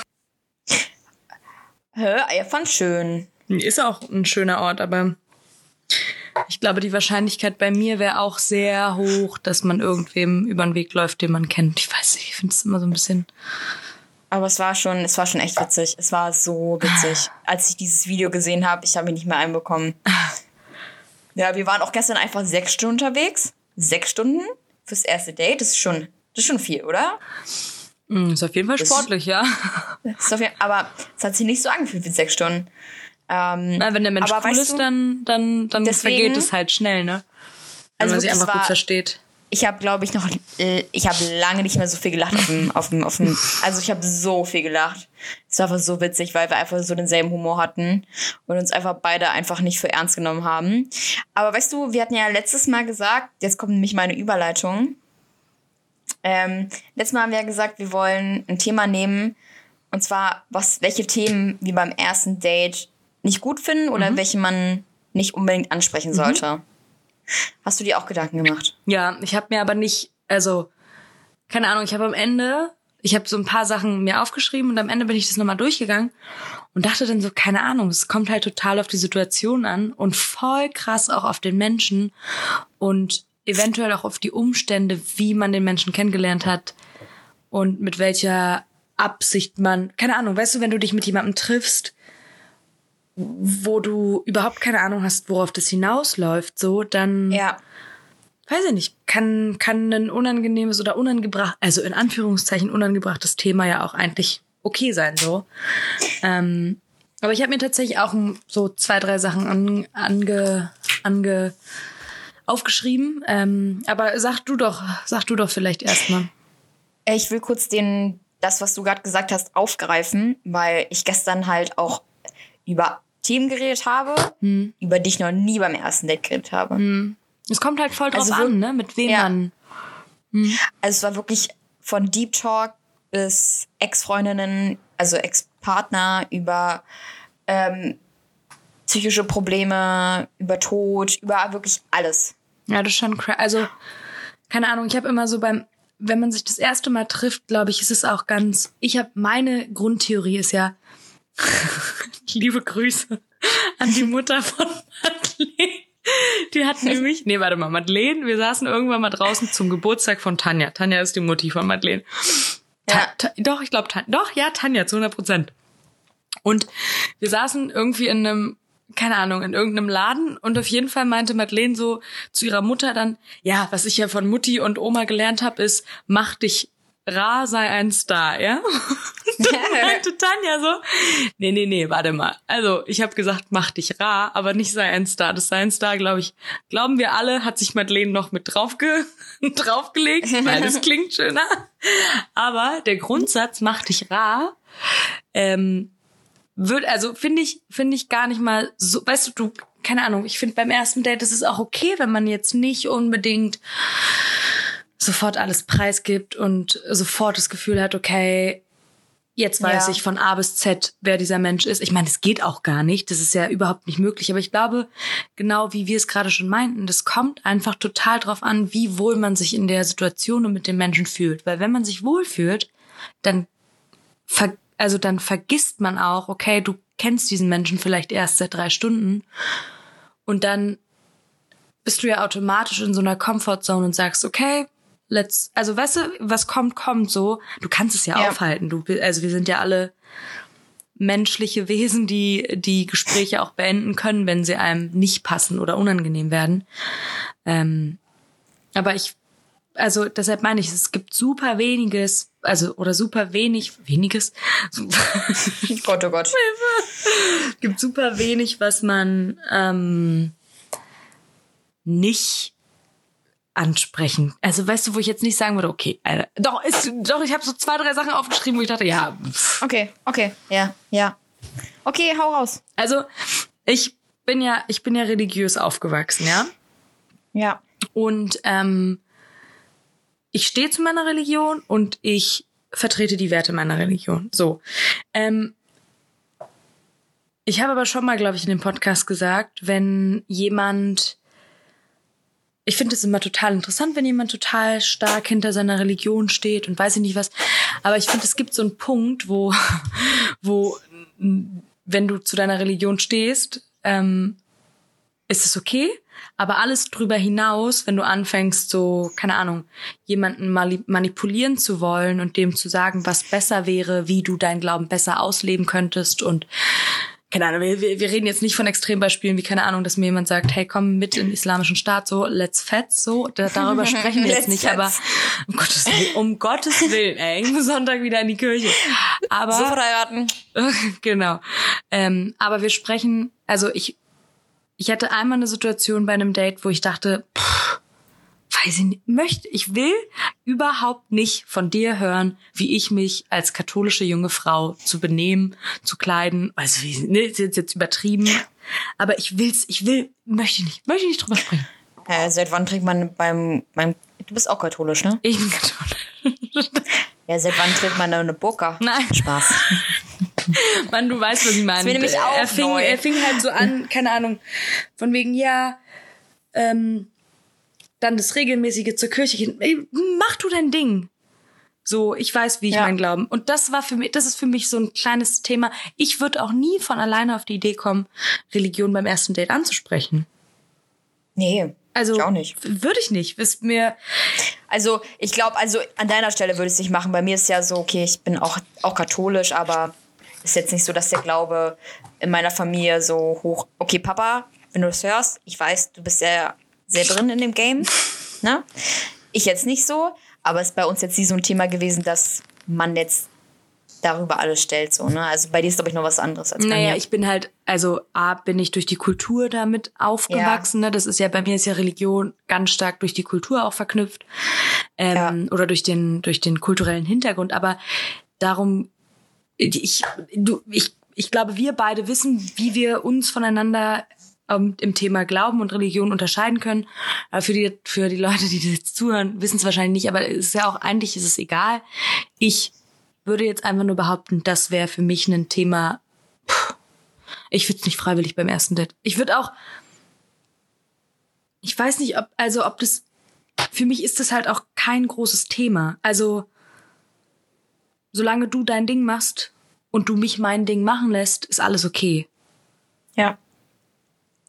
Hä? Er fand schön. Ist auch ein schöner Ort, aber ich glaube, die Wahrscheinlichkeit bei mir wäre auch sehr hoch, dass man irgendwem über den Weg läuft, den man kennt. Ich weiß nicht, ich finde es immer so ein bisschen. Aber es war schon, es war schon echt witzig. Es war so witzig. Als ich dieses Video gesehen habe, ich habe mich nicht mehr einbekommen. Ja, wir waren auch gestern einfach sechs Stunden unterwegs. Sechs Stunden fürs erste Date. Das ist schon, das ist schon viel, oder? Hm, Ist auf jeden Fall sportlich, ja. Das ist auf jeden, aber es hat sich nicht so angefühlt wie sechs Stunden. Ähm, Na, wenn der Mensch cool ist, du, dann, dann, dann deswegen- vergeht es halt schnell, ne? Wenn Also man sich einfach es gut war- versteht. Ich habe, glaube ich, noch, äh, ich habe lange nicht mehr so viel gelacht auf dem, auf dem, auf dem also ich habe so viel gelacht. Es war einfach so witzig, weil wir einfach so denselben Humor hatten und uns einfach beide einfach nicht für ernst genommen haben. Aber weißt du, wir hatten ja letztes Mal gesagt, jetzt kommt nämlich meine Überleitung. Ähm, letztes Mal haben wir ja gesagt, wir wollen ein Thema nehmen, und zwar, was, welche Themen wir beim ersten Date nicht gut finden oder welche man nicht unbedingt ansprechen sollte. Hast du dir auch Gedanken gemacht? Ja, ich habe mir aber nicht, also, keine Ahnung, ich habe am Ende, ich habe so ein paar Sachen mir aufgeschrieben und am Ende bin ich das nochmal durchgegangen und dachte dann so, keine Ahnung, es kommt halt total auf die Situation an und voll krass auch auf den Menschen und eventuell auch auf die Umstände, wie man den Menschen kennengelernt hat und mit welcher Absicht man, keine Ahnung, weißt du, wenn du dich mit jemandem triffst, wo du überhaupt keine Ahnung hast, worauf das hinausläuft, so, dann Ja. weiß ich nicht, kann, kann ein unangenehmes oder unangebracht, also in Anführungszeichen unangebrachtes Thema ja auch eigentlich okay sein, so. Ähm, aber ich habe mir tatsächlich auch so zwei, drei Sachen an, ange, ange, aufgeschrieben. Ähm, aber sag du doch, sag du doch vielleicht erstmal. Ich will kurz den, das, was du gerade gesagt hast, aufgreifen, weil ich gestern halt auch über Themen geredet habe, Hm. über die ich noch nie beim ersten Date geredet habe. Es kommt halt voll drauf Also an, ne? Mit wem Ja. man. Also es war wirklich von Deep Talk bis Ex-Freundinnen, also Ex-Partner, über ähm, psychische Probleme, über Tod, über wirklich alles. Ja, das ist schon cra Also, keine Ahnung, ich habe immer so beim, wenn man sich das erste Mal trifft, glaube ich, ist es auch ganz. Ich habe meine Grundtheorie ist ja, liebe Grüße an die Mutter von Madeleine. Die hat nämlich, nee, warte mal, Madeleine, wir saßen irgendwann mal draußen zum Geburtstag von Tanja. Tanja ist die Mutti von Madeleine. Ta Ja. ta doch, ich glaube, doch, ja, Tanja, zu 100 Prozent. Und wir saßen irgendwie in einem, keine Ahnung, in irgendeinem Laden und auf jeden Fall meinte Madeleine so zu ihrer Mutter dann, ja, was ich ja von Mutti und Oma gelernt habe, ist, mach dich rar, sei ein Star, ja? Dann meinte Tanja so, nee, nee, nee, warte mal. Also, ich habe gesagt, mach dich rar, aber nicht sei ein Star. Das sei ein Star, glaube ich, glauben wir alle, hat sich Madeleine noch mit draufge draufgelegt, weil das klingt schöner. Aber der Grundsatz, mach dich rar, ähm, wird, also finde ich, finde ich gar nicht mal so, weißt du, du, keine Ahnung, ich finde beim ersten Date ist es auch okay, wenn man jetzt nicht unbedingt sofort alles preisgibt und sofort das Gefühl hat, okay, jetzt weiß Ja. ich von A bis Z, wer dieser Mensch ist. Ich meine, es geht auch gar nicht, das ist ja überhaupt nicht möglich, aber ich glaube, genau wie wir es gerade schon meinten, das kommt einfach total drauf an, wie wohl man sich in der Situation und mit dem Menschen fühlt, weil wenn man sich wohl fühlt, dann ver also dann vergisst man auch, okay, du kennst diesen Menschen vielleicht erst seit drei Stunden und dann bist du ja automatisch in so einer Comfortzone und sagst, okay, let's, also weißt du, was kommt, kommt so. Du kannst es ja, Ja. aufhalten. Du, also wir sind ja alle menschliche Wesen, die die Gespräche auch beenden können, wenn sie einem nicht passen oder unangenehm werden. Ähm, aber ich, also deshalb meine ich, es gibt super weniges, also oder super wenig, weniges, Gott, oh Gott. gibt super wenig, was man ähm, nicht ansprechen. Also weißt du, wo ich jetzt nicht sagen würde, okay, Alter, doch, ist, doch, ich habe so zwei, drei Sachen aufgeschrieben, wo ich dachte, ja, pff. Okay, okay, ja, ja. Okay, hau raus. also ich bin ja, ich bin ja religiös aufgewachsen, ja. Ja. Und ähm, ich stehe zu meiner Religion und ich vertrete die Werte meiner Religion. So. Ähm, ich habe aber schon mal, glaube ich, in dem Podcast gesagt, wenn jemand ich finde es immer total interessant, wenn jemand total stark hinter seiner Religion steht und weiß ich nicht was. Aber ich finde, es gibt so einen Punkt, wo, wo, wenn du zu deiner Religion stehst, ähm, ist es okay. Aber alles drüber hinaus, wenn du anfängst, so, keine Ahnung, jemanden manipulieren zu wollen und dem zu sagen, was besser wäre, wie du deinen Glauben besser ausleben könntest und keine Ahnung, wir, wir reden jetzt nicht von Extrembeispielen wie, keine Ahnung, dass mir jemand sagt, hey, komm mit in den islamischen Staat, so, let's fetz, so, da, darüber sprechen wir jetzt nicht, aber um Gottes Willen, um Gottes Willen, ey, Sonntag wieder in die Kirche. Aber, so heiraten. genau. Ähm, aber wir sprechen, also ich, ich hatte einmal eine Situation bei einem Date, wo ich dachte, pff, weiß ich nicht, möchte, ich will überhaupt nicht von dir hören, wie ich mich als katholische junge Frau zu benehmen, zu kleiden. Also, wie, ne, ist jetzt, jetzt übertrieben. Aber ich will's, ich will, möchte nicht, möchte nicht drüber sprechen. Äh, seit wann trägt man beim, beim, du bist auch katholisch, ne? Ich bin katholisch. Ja, seit wann trägt man da eine Burka? Nein. Spaß. Mann, du weißt, was ich meine. Das nämlich auch er fing, neu. er fing halt so an, keine Ahnung, von wegen, ja, ähm, dann das regelmäßige zur Kirche gehen. Ey, mach du dein Ding. So, ich weiß, wie ich ja. mein Glauben. Und das war für mich, das ist für mich so ein kleines Thema. Ich würde auch nie von alleine auf die Idee kommen, Religion beim ersten Date anzusprechen. Nee. Also, auch nicht. Würde ich nicht. Wisst mir. Also, ich glaube, also an deiner Stelle würde ich es nicht machen. Bei mir ist ja so, okay, ich bin auch, auch katholisch, aber ist jetzt nicht so, dass der Glaube in meiner Familie so hoch. Okay, Papa, wenn du es hörst, ich weiß, du bist ja sehr drin in dem Game. Ne? Ich jetzt nicht so, aber es ist bei uns jetzt nie so ein Thema gewesen, dass man jetzt darüber alles stellt. So, ne? Also bei dir ist, glaube ich, noch was anderes als bei naja, mir. ich bin halt, also A, bin ich durch die Kultur damit aufgewachsen. Ja. Ne? Das ist ja, bei mir ist ja Religion ganz stark durch die Kultur auch verknüpft. Ähm, ja. Oder durch den, durch den kulturellen Hintergrund. Aber darum, ich, du, ich, ich glaube, wir beide wissen, wie wir uns voneinander ähm, im Thema Glauben und Religion unterscheiden können. Aber für die, für die Leute, die das jetzt zuhören, wissen es wahrscheinlich nicht, aber es ist ja auch, eigentlich ist es egal. Ich würde jetzt einfach nur behaupten, das wäre für mich ein Thema, pff, ich würde es nicht freiwillig beim ersten Date. Ich würde auch, ich weiß nicht, ob, also ob das, für mich ist das halt auch kein großes Thema. Also, solange du dein Ding machst und du mich mein Ding machen lässt, ist alles okay. Ja.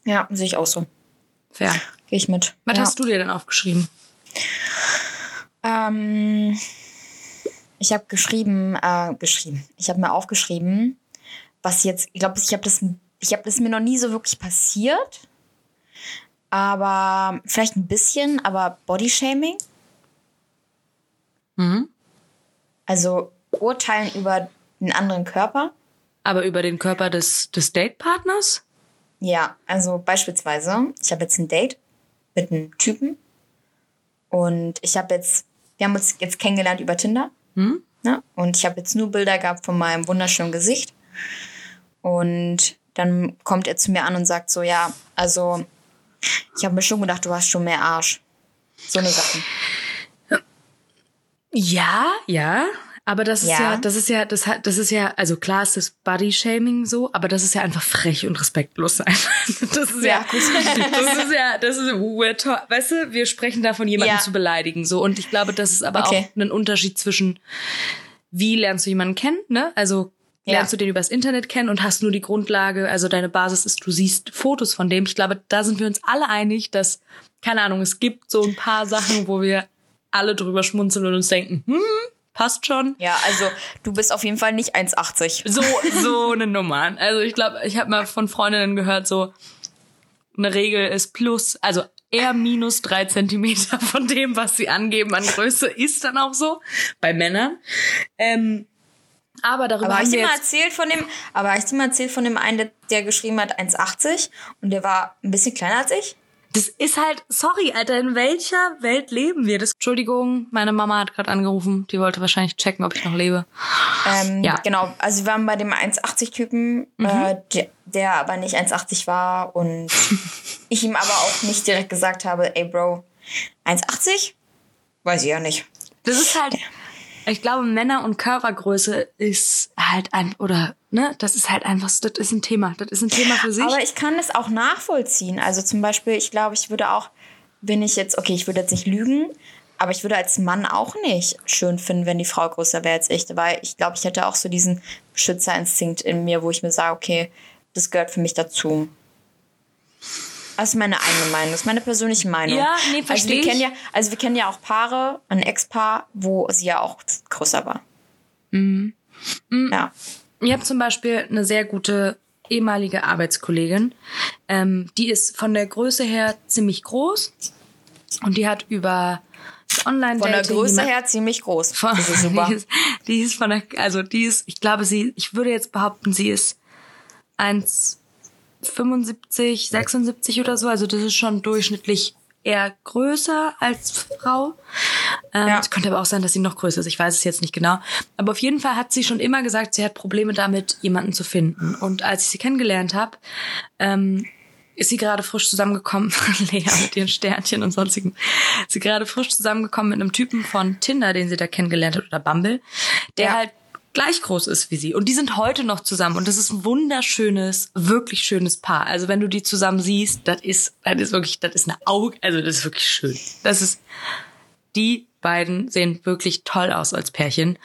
Ja, sehe ich auch so. Fair. Gehe ich mit. Was ja. hast du dir denn aufgeschrieben? Ähm, ich habe geschrieben, äh, geschrieben. Ich habe mir aufgeschrieben, was jetzt, ich glaube, ich habe das, ich habe das mir noch nie so wirklich passiert, aber vielleicht ein bisschen, aber Bodyshaming. Mhm. Also urteilen über einen anderen Körper. Aber über den Körper des, des Datepartners? Ja, also beispielsweise, ich habe jetzt ein Date mit einem Typen und ich habe jetzt, wir haben uns jetzt kennengelernt über Tinder. Hm? Ne? Und ich habe jetzt nur Bilder gehabt von meinem wunderschönen Gesicht. Und dann kommt er zu mir an und sagt so, ja, also ich habe mir schon gedacht, du hast schon mehr Arsch. So eine Sache. Ja, ja. Aber das ist ja, ja das ist ja, das hat, das ist ja, also klar ist das Body-Shaming so, aber das ist ja einfach frech und respektlos sein. Das ist ja, ja das ist ja, das ist weird. Weißt du, wir sprechen davon, jemanden ja. zu beleidigen, so. Und ich glaube, das ist aber okay. auch ein Unterschied zwischen, wie lernst du jemanden kennen, ne? Also, lernst du den übers Internet kennen und hast nur die Grundlage, also deine Basis ist, du siehst Fotos von dem. Ich glaube, da sind wir uns alle einig, dass, keine Ahnung, es gibt so ein paar Sachen, wo wir alle drüber schmunzeln und uns denken, hm, passt schon. Ja, also du bist auf jeden Fall nicht 1,80. So, so eine Nummer. Also ich glaube, ich habe mal von Freundinnen gehört, so eine Regel ist plus, also eher minus drei Zentimeter von dem, was sie angeben an Größe, ist dann auch so bei Männern. Ähm, aber darüber aber haben wir mal erzählt von dem, aber ich dir mal erzählt von dem einen, der, der geschrieben hat 1,80 und der war ein bisschen kleiner als ich. Das ist halt, sorry, Alter, in welcher Welt leben wir? Das, Entschuldigung, meine Mama hat gerade angerufen. Die wollte wahrscheinlich checken, ob ich noch lebe. Ähm, ja. Genau, also wir waren bei dem 1,80-Typen, mhm. äh, der, der aber nicht 1,80 war und ich ihm aber auch nicht direkt gesagt habe, ey Bro, 1,80? Weiß ich ja nicht. Das ist halt, ich glaube, Männer und Körpergröße ist halt ein, oder, ne, das ist halt einfach, das ist ein Thema. Das ist ein Thema für sich. Aber ich kann das auch nachvollziehen. Also zum Beispiel, ich glaube, ich würde auch, wenn ich jetzt, okay, ich würde jetzt nicht lügen, aber ich würde als Mann auch nicht schön finden, wenn die Frau größer wäre als ich. Weil ich glaube, ich hätte auch so diesen Beschützerinstinkt in mir, wo ich mir sage, okay, das gehört für mich dazu. Das ist meine eigene Meinung, das ist meine persönliche Meinung. Ja, nee, verstehe also wir ich. Kennen ja, also wir kennen ja auch Paare, ein Ex-Paar, wo sie ja auch größer war. Mhm. mhm. Ja. Ich habe zum Beispiel eine sehr gute ehemalige Arbeitskollegin. Ähm, die ist von der Größe her ziemlich groß und die hat über online Von der Größe her ziemlich groß. Von, das ist super. Die ist, die ist von der, also die ist, ich glaube, sie, ich würde jetzt behaupten, sie ist eins 75, 76 oder so. Also das ist schon durchschnittlich eher größer als Frau. Ähm, ja. Es könnte aber auch sein, dass sie noch größer ist. Ich weiß es jetzt nicht genau. Aber auf jeden Fall hat sie schon immer gesagt, sie hat Probleme damit, jemanden zu finden. Und als ich sie kennengelernt habe, ähm, ist sie gerade frisch zusammengekommen, Lea mit ihren Sternchen und sonstigen, ist sie gerade frisch zusammengekommen mit einem Typen von Tinder, den sie da kennengelernt hat, oder Bumble, der ja. halt gleich groß ist wie sie. Und die sind heute noch zusammen. Und das ist ein wunderschönes, wirklich schönes Paar. Also wenn du die zusammen siehst, das ist, das ist wirklich, das ist eine Auge, also das ist wirklich schön. Das ist, die beiden sehen wirklich toll aus als Pärchen.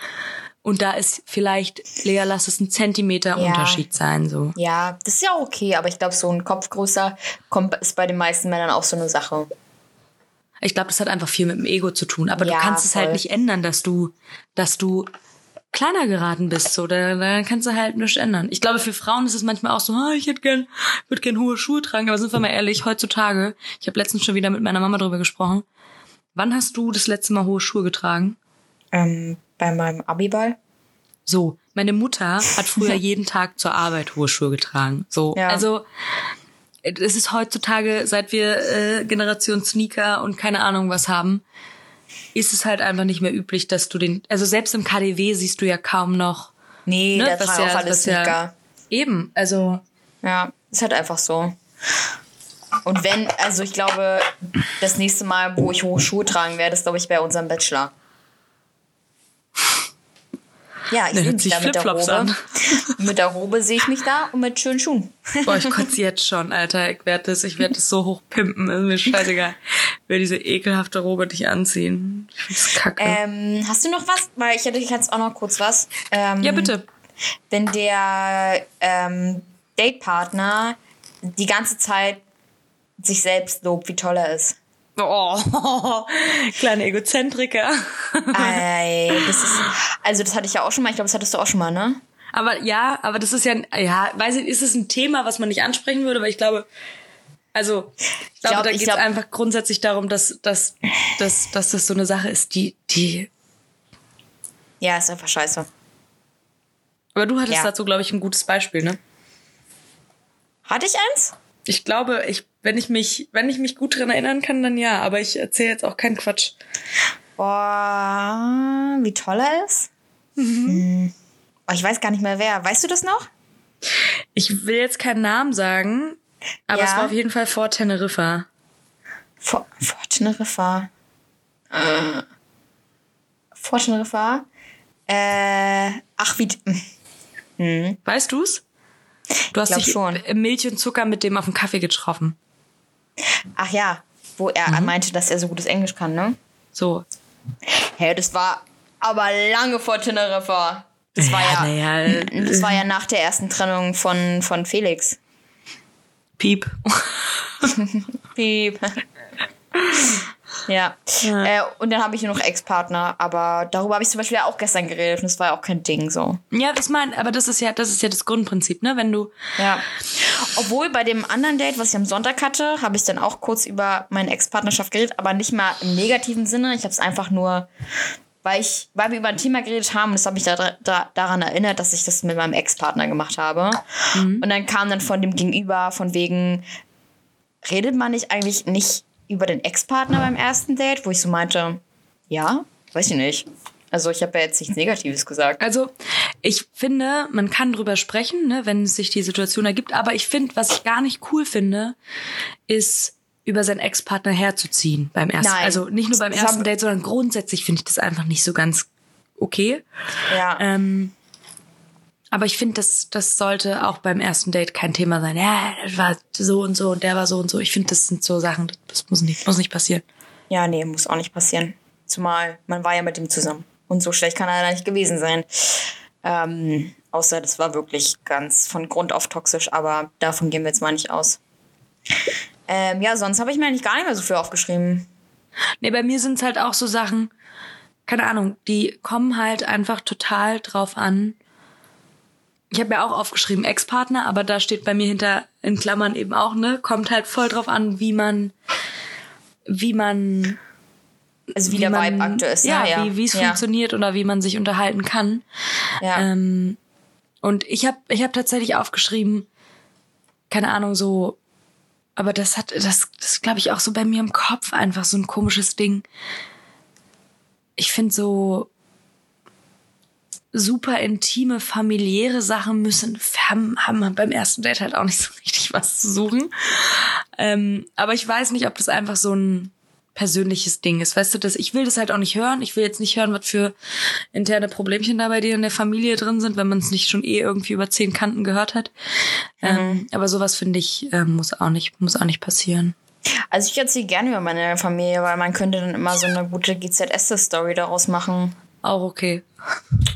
Und da ist vielleicht, Lea, lass es ein Zentimeter ja. Unterschied sein, so. Ja, das ist ja okay, aber ich glaube, so ein Kopf größer kommt, ist bei den meisten Männern auch so eine Sache. Ich glaube, das hat einfach viel mit dem Ego zu tun. Aber ja, du kannst voll. es halt nicht ändern, dass du, dass du kleiner geraten bist, so, da, da kannst du halt nichts ändern. Ich glaube, für Frauen ist es manchmal auch so, ah, ich hätte gern, würde gern hohe Schuhe tragen, aber sind wir mal ehrlich, heutzutage, ich habe letztens schon wieder mit meiner Mama drüber gesprochen. Wann hast du das letzte Mal hohe Schuhe getragen? Ähm, bei meinem Abiball. So, meine Mutter hat früher jeden Tag zur Arbeit hohe Schuhe getragen. So, ja. also es ist heutzutage, seit wir äh, Generation Sneaker und keine Ahnung was haben, ist es halt einfach nicht mehr üblich, dass du den, also selbst im KDW siehst du ja kaum noch. Nee, ne, da war ja, auch alles Sneaker. Ja, eben, also. Ja, ist halt einfach so. Und wenn, also ich glaube, das nächste Mal, wo ich hohe Schuhe tragen werde, ist, glaube ich, bei unserem Bachelor. Ja, ich sehe mich da mit der Robe. An. Mit der Robe sehe ich mich da und mit schönen Schuhen. Boah, ich kotze jetzt schon, Alter. Ich werde das, ich werde das so hoch pimpen. Ist mir scheißegal. Ich will diese ekelhafte Robe nicht anziehen. Ich find's kacke. Ähm, hast du noch was? Weil ich hätte jetzt auch noch kurz was. Ähm, ja, bitte. Wenn der ähm, Datepartner die ganze Zeit sich selbst lobt, wie toll er ist. Oh, kleine Egozentriker. Ey, das ist, also das hatte ich ja auch schon mal. Ich glaube, das hattest du auch schon mal, ne? Aber ja, aber das ist ja, ja, weiß ich, ist es ein Thema, was man nicht ansprechen würde, weil ich glaube, also ich glaube, glaub, da geht es einfach grundsätzlich darum, dass, dass, dass, dass das so eine Sache ist, die, die. Ja, ist einfach scheiße. Aber du hattest ja. dazu, glaube ich, ein gutes Beispiel, ne? Hatte ich eins? Ich glaube, ich wenn ich mich, wenn ich mich gut dran erinnern kann, dann ja. Aber ich erzähle jetzt auch keinen Quatsch. Boah, wie toll er ist. Mhm. Hm. Oh, ich weiß gar nicht mehr wer. Weißt du das noch? Ich will jetzt keinen Namen sagen, aber ja. es war auf jeden Fall vor Teneriffa. Vor, vor Teneriffa. Äh. Vor Teneriffa. Äh, ach, wie. Hm. Weißt du's? Du hast dich schon. Milch und Zucker mit dem auf dem Kaffee getroffen. Ach ja, wo er mhm. meinte, dass er so gutes Englisch kann, ne? So. Hä, hey, das war aber lange vor Teneriffa. Das war ja, ja, ja, das war ja nach der ersten Trennung von, von Felix. Piep. Piep. Ja. ja. Äh, und dann habe ich nur noch Ex-Partner, aber darüber habe ich zum Beispiel auch gestern geredet und das war ja auch kein Ding so. Ja, das mein, aber das ist ja, das ist ja das Grundprinzip, ne? Wenn du. Ja. Obwohl bei dem anderen Date, was ich am Sonntag hatte, habe ich dann auch kurz über meine Ex-Partnerschaft geredet, aber nicht mal im negativen Sinne. Ich habe es einfach nur, weil ich, weil wir über ein Thema geredet haben, und das habe mich da, da, daran erinnert, dass ich das mit meinem Ex-Partner gemacht habe. Mhm. Und dann kam dann von dem Gegenüber von wegen, redet man nicht eigentlich nicht über den Ex-Partner beim ersten Date, wo ich so meinte, ja, weiß ich nicht. Also ich habe ja jetzt nichts Negatives gesagt. Also ich finde, man kann drüber sprechen, ne, wenn sich die Situation ergibt. Aber ich finde, was ich gar nicht cool finde, ist über seinen Ex-Partner herzuziehen beim ersten. Nein. Also nicht nur beim ersten Date, sondern grundsätzlich finde ich das einfach nicht so ganz okay. Ja. Ähm, aber ich finde, das, das sollte auch beim ersten Date kein Thema sein. Ja, das war so und so und der war so und so. Ich finde, das sind so Sachen, das muss nicht, muss nicht passieren. Ja, nee, muss auch nicht passieren. Zumal man war ja mit ihm zusammen. Und so schlecht kann er da nicht gewesen sein. Ähm, außer das war wirklich ganz von Grund auf toxisch, aber davon gehen wir jetzt mal nicht aus. Ähm, ja, sonst habe ich mir eigentlich gar nicht mehr so viel aufgeschrieben. Nee, bei mir sind es halt auch so Sachen, keine Ahnung, die kommen halt einfach total drauf an. Ich habe ja auch aufgeschrieben Ex-Partner, aber da steht bei mir hinter in Klammern eben auch, ne, kommt halt voll drauf an, wie man, wie man also wie, wie der man, Vibe aktuell ist. Ja, ja. wie wie es ja. funktioniert oder wie man sich unterhalten kann. Ja. Ähm, und ich habe ich hab tatsächlich aufgeschrieben, keine Ahnung, so, aber das hat, das, das glaube ich auch so bei mir im Kopf einfach so ein komisches Ding. Ich finde so super intime, familiäre Sachen müssen, haben, haben beim ersten Date halt auch nicht so richtig was zu suchen. Ähm, aber ich weiß nicht, ob das einfach so ein, persönliches Ding ist. Weißt du, das, ich will das halt auch nicht hören. Ich will jetzt nicht hören, was für interne Problemchen da bei dir in der Familie drin sind, wenn man es nicht schon eh irgendwie über zehn Kanten gehört hat. Mhm. Ähm, aber sowas finde ich, äh, muss auch nicht, muss auch nicht passieren. Also ich erzähle gerne über meine Familie, weil man könnte dann immer so eine gute GZS-Story daraus machen. Auch okay.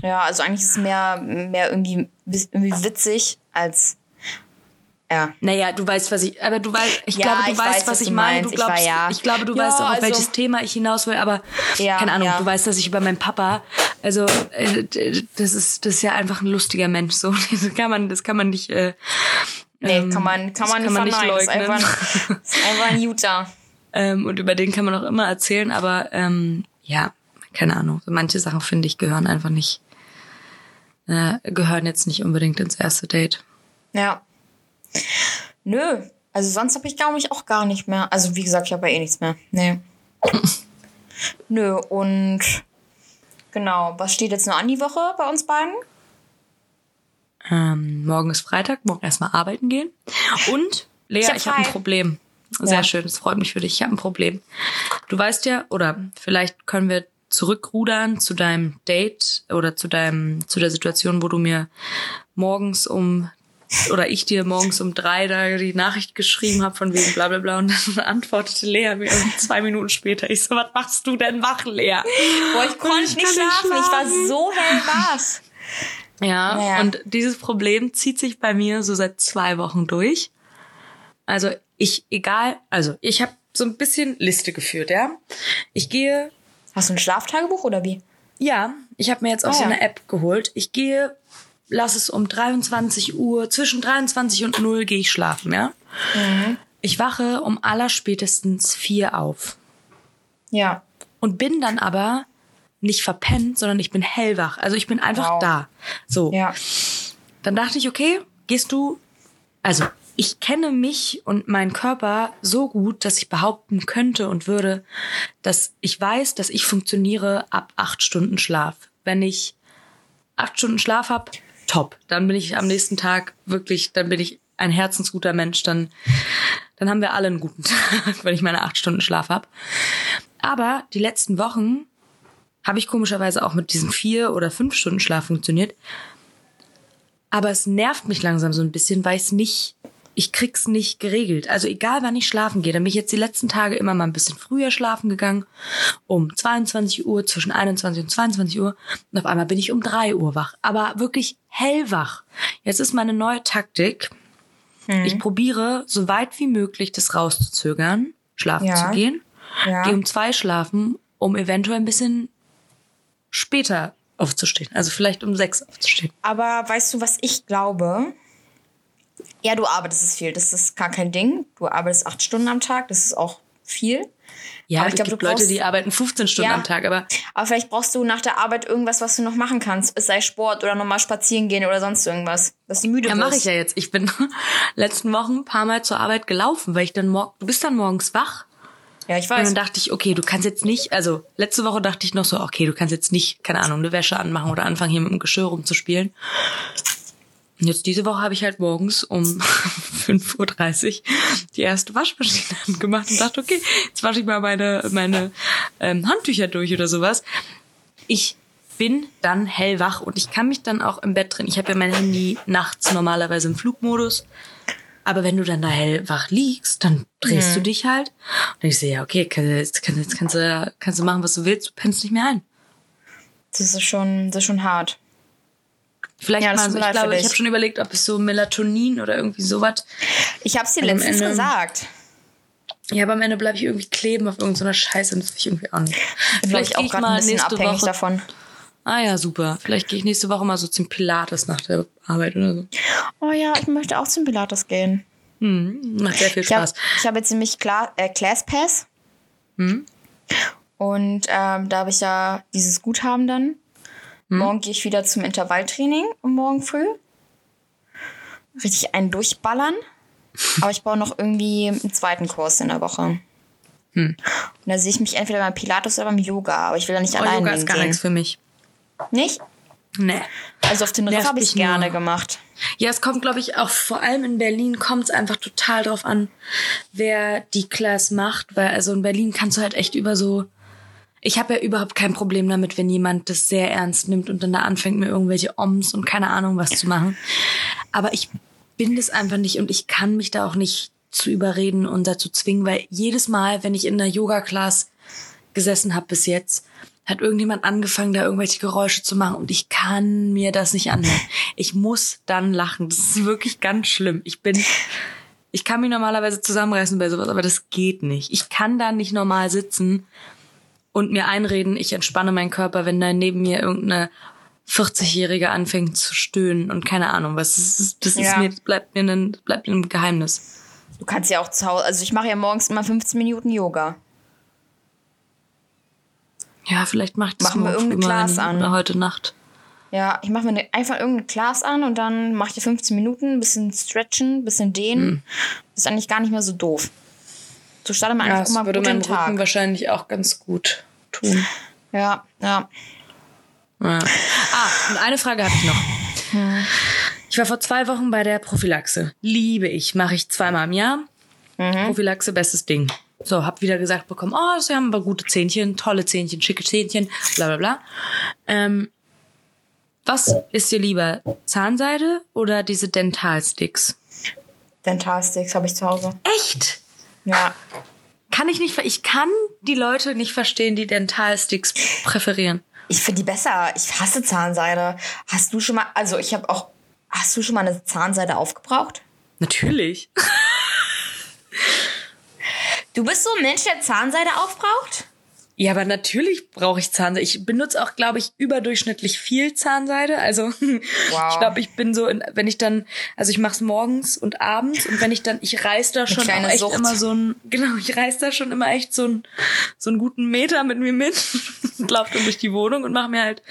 Ja, also eigentlich ist es mehr, mehr irgendwie, irgendwie witzig als ja. Naja, du weißt, was ich, aber du weißt, ich ja, glaube, du ich weißt, weiß, was, ich meine. Du glaubst, ich, war, ja. ich glaube, du ja, weißt auch, auf also, welches Thema ich hinaus will, aber keine Ahnung, du weißt, dass ich über meinen Papa, also äh, das ist, das ist ja einfach ein lustiger Mensch, so. Das kann man, das kann man nicht, äh, Nee, kann man, kann man, kann man nicht leugnen. Ist einfach, ist einfach ein Utah. ähm, und über den kann man auch immer erzählen, aber ähm, ja, keine Ahnung. So manche Sachen, finde ich, gehören einfach nicht, äh, gehören jetzt nicht unbedingt ins erste Date. Ja, Nö. Also sonst habe ich, glaube ich, auch gar nicht mehr. Also wie gesagt, ich habe ja eh nichts mehr. Nee. Nö, und genau, was steht jetzt noch an die Woche bei uns beiden? Ähm, morgen ist Freitag, morgen erstmal arbeiten gehen. Und, Lea, ich habe hab ein Problem. Sehr ja. schön, das freut mich für dich. Ich habe ein Problem. Du weißt ja, oder vielleicht können wir zurückrudern zu deinem Date oder zu deinem, zu der Situation, wo du mir morgens um oder ich dir morgens um drei da die Nachricht geschrieben habe von wegen bla bla bla und dann antwortete Lea mir zwei Minuten später. Ich so, was machst du denn wach, Lea? Boah, ich konnte nicht, schlafen. nicht schlafen. Ich war so hellwach. Ja, naja. und dieses Problem zieht sich bei mir so seit zwei Wochen durch. Also ich, egal, also ich habe so ein bisschen Liste geführt, ja. Ich gehe. Hast du ein Schlaftagebuch oder wie? Ja, ich habe mir jetzt auch oh, so eine App geholt. Ich gehe lass es um 23 Uhr, zwischen 23 und 0 gehe ich schlafen, ja? Mhm. Ich wache um allerspätestens vier auf. Ja. Und bin dann aber nicht verpennt, sondern ich bin hellwach. Also ich bin einfach wow. da. So. Ja. Dann dachte ich, okay, gehst du, also ich kenne mich und meinen Körper so gut, dass ich behaupten könnte und würde, dass ich weiß, dass ich funktioniere ab acht Stunden Schlaf. Wenn ich acht Stunden Schlaf habe, top. Dann bin ich am nächsten Tag wirklich, dann bin ich ein herzensguter Mensch. Dann, dann haben wir alle einen guten Tag, wenn ich meine acht Stunden Schlaf habe. Aber die letzten Wochen habe ich komischerweise auch mit diesen vier oder fünf Stunden Schlaf funktioniert. Aber es nervt mich langsam so ein bisschen, weil ich es nicht ich krieg's nicht geregelt. Also egal wann ich schlafen gehe, dann bin ich jetzt die letzten Tage immer mal ein bisschen früher schlafen gegangen, um 22 Uhr, zwischen 21 und 22 Uhr. Und auf einmal bin ich um 3 Uhr wach, aber wirklich hellwach. Jetzt ist meine neue Taktik. Hm. Ich probiere, so weit wie möglich das rauszuzögern, schlafen ja. zu gehen. Ja. Gehe um zwei schlafen, um eventuell ein bisschen später aufzustehen. Also vielleicht um sechs aufzustehen. Aber weißt du, was ich glaube? Ja, du arbeitest viel. Das ist gar kein Ding. Du arbeitest acht Stunden am Tag. Das ist auch viel. Ja, aber ich glaube, du Leute, brauchst, die arbeiten 15 Stunden ja, am Tag, aber. Aber vielleicht brauchst du nach der Arbeit irgendwas, was du noch machen kannst. Es sei Sport oder nochmal spazieren gehen oder sonst irgendwas. Dass du müde. Ja, mache ich ja jetzt. Ich bin letzten Wochen ein paar Mal zur Arbeit gelaufen, weil ich dann morgen, du bist dann morgens wach. Ja, ich weiß. Und dann dachte ich, okay, du kannst jetzt nicht, also letzte Woche dachte ich noch so, okay, du kannst jetzt nicht, keine Ahnung, eine Wäsche anmachen oder anfangen hier mit dem Geschirr rumzuspielen. Und jetzt diese Woche habe ich halt morgens um 5.30 Uhr die erste Waschmaschine angemacht und dachte, okay, jetzt wasche ich mal meine, meine ähm, Handtücher durch oder sowas. Ich bin dann hellwach und ich kann mich dann auch im Bett drin. Ich habe ja mein Handy nachts normalerweise im Flugmodus. Aber wenn du dann da hellwach liegst, dann drehst mhm. du dich halt. Und ich sehe, ja, okay, jetzt, kann, jetzt kannst du, kannst du machen, was du willst, du pennst nicht mehr ein. Das ist schon, das ist schon hart. Vielleicht ja, mal so, ich glaube, ich habe schon überlegt, ob es so Melatonin oder irgendwie sowas. Ich habe es dir letztens Ende, gesagt. Ja, aber am Ende bleibe ich irgendwie kleben auf irgendeiner Scheiße und das will ich irgendwie nicht. Vielleicht auch gerade ein bisschen abhängig Woche, davon. Ah ja, super. Vielleicht gehe ich nächste Woche mal so zum Pilates nach der Arbeit oder so. Oh ja, ich möchte auch zum Pilates gehen. Hm, macht sehr viel Spaß. Ich habe hab jetzt nämlich Kla äh, Classpass. Hm. Und ähm, da habe ich ja dieses Guthaben dann. Hm. Morgen gehe ich wieder zum Intervalltraining morgen früh. Richtig einen durchballern. Aber ich brauche noch irgendwie einen zweiten Kurs in der Woche. Hm. Und da sehe ich mich entweder beim Pilates oder beim Yoga, aber ich will da nicht oh, alleine Yoga ist gar nichts für mich. Nicht? Nee. Also auf den Riff habe ich gerne nur. gemacht. Ja, es kommt, glaube ich, auch vor allem in Berlin kommt es einfach total drauf an, wer die Class macht. Weil also in Berlin kannst du halt echt über so ich habe ja überhaupt kein Problem damit, wenn jemand das sehr ernst nimmt und dann da anfängt, mir irgendwelche Oms und keine Ahnung was zu machen. Aber ich bin das einfach nicht und ich kann mich da auch nicht zu überreden und dazu zwingen, weil jedes Mal, wenn ich in der Yoga-Class gesessen habe bis jetzt, hat irgendjemand angefangen, da irgendwelche Geräusche zu machen und ich kann mir das nicht anhören. Ich muss dann lachen. Das ist wirklich ganz schlimm. Ich bin, ich kann mich normalerweise zusammenreißen bei sowas, aber das geht nicht. Ich kann da nicht normal sitzen und mir einreden, ich entspanne meinen Körper, wenn da neben mir irgendeine 40-Jährige anfängt zu stöhnen und keine Ahnung was. Das ist, das ist ja. mir, das bleibt mir ein, bleibt mir ein Geheimnis. Du kannst ja auch zu Hause, also ich mache ja morgens immer 15 Minuten Yoga. Ja, vielleicht mache ich das Machen wir irgendeine Glas an. Oder heute Nacht. Ja, ich mache mir ne, einfach irgendein Glas an und dann mache ich 15 Minuten, ein bisschen stretchen, ein bisschen dehnen. Hm. Das ist eigentlich gar nicht mehr so doof. So startet man ja, einfach mal würde meinem Tag. Rücken wahrscheinlich auch ganz gut tun. Ja, ja. ja. Ah, und eine Frage habe ich noch. Hm. Ich war vor zwei Wochen bei der Prophylaxe. Liebe ich, mache ich zweimal im Jahr. Mhm. Prophylaxe, bestes Ding. So, hab wieder gesagt bekommen, oh, sie haben aber gute Zähnchen, tolle Zähnchen, schicke Zähnchen, bla bla bla. Ähm, was ist dir lieber, Zahnseide oder diese Dentalsticks? Dentalsticks habe ich zu Hause. Echt? Ja. Kann ich nicht, ich kann die Leute nicht verstehen, die Dentalsticks präferieren. Ich finde die besser. Ich hasse Zahnseide. Hast du schon mal, also ich habe auch, hast du schon mal eine Zahnseide aufgebraucht? Natürlich. du bist so ein Mensch, der Zahnseide aufbraucht? Ja, aber natürlich brauche ich Zahnseide. Ich benutze auch, glaube ich, überdurchschnittlich viel Zahnseide. Also wow. ich glaube, ich bin so, in, wenn ich dann, also ich mache es morgens und abends und wenn ich dann, ich reiß da schon auch echt Sucht. immer so ein, genau, ich reiß da schon immer echt so ein so einen guten Meter mit mir mit und laufe dann durch die Wohnung und mache mir halt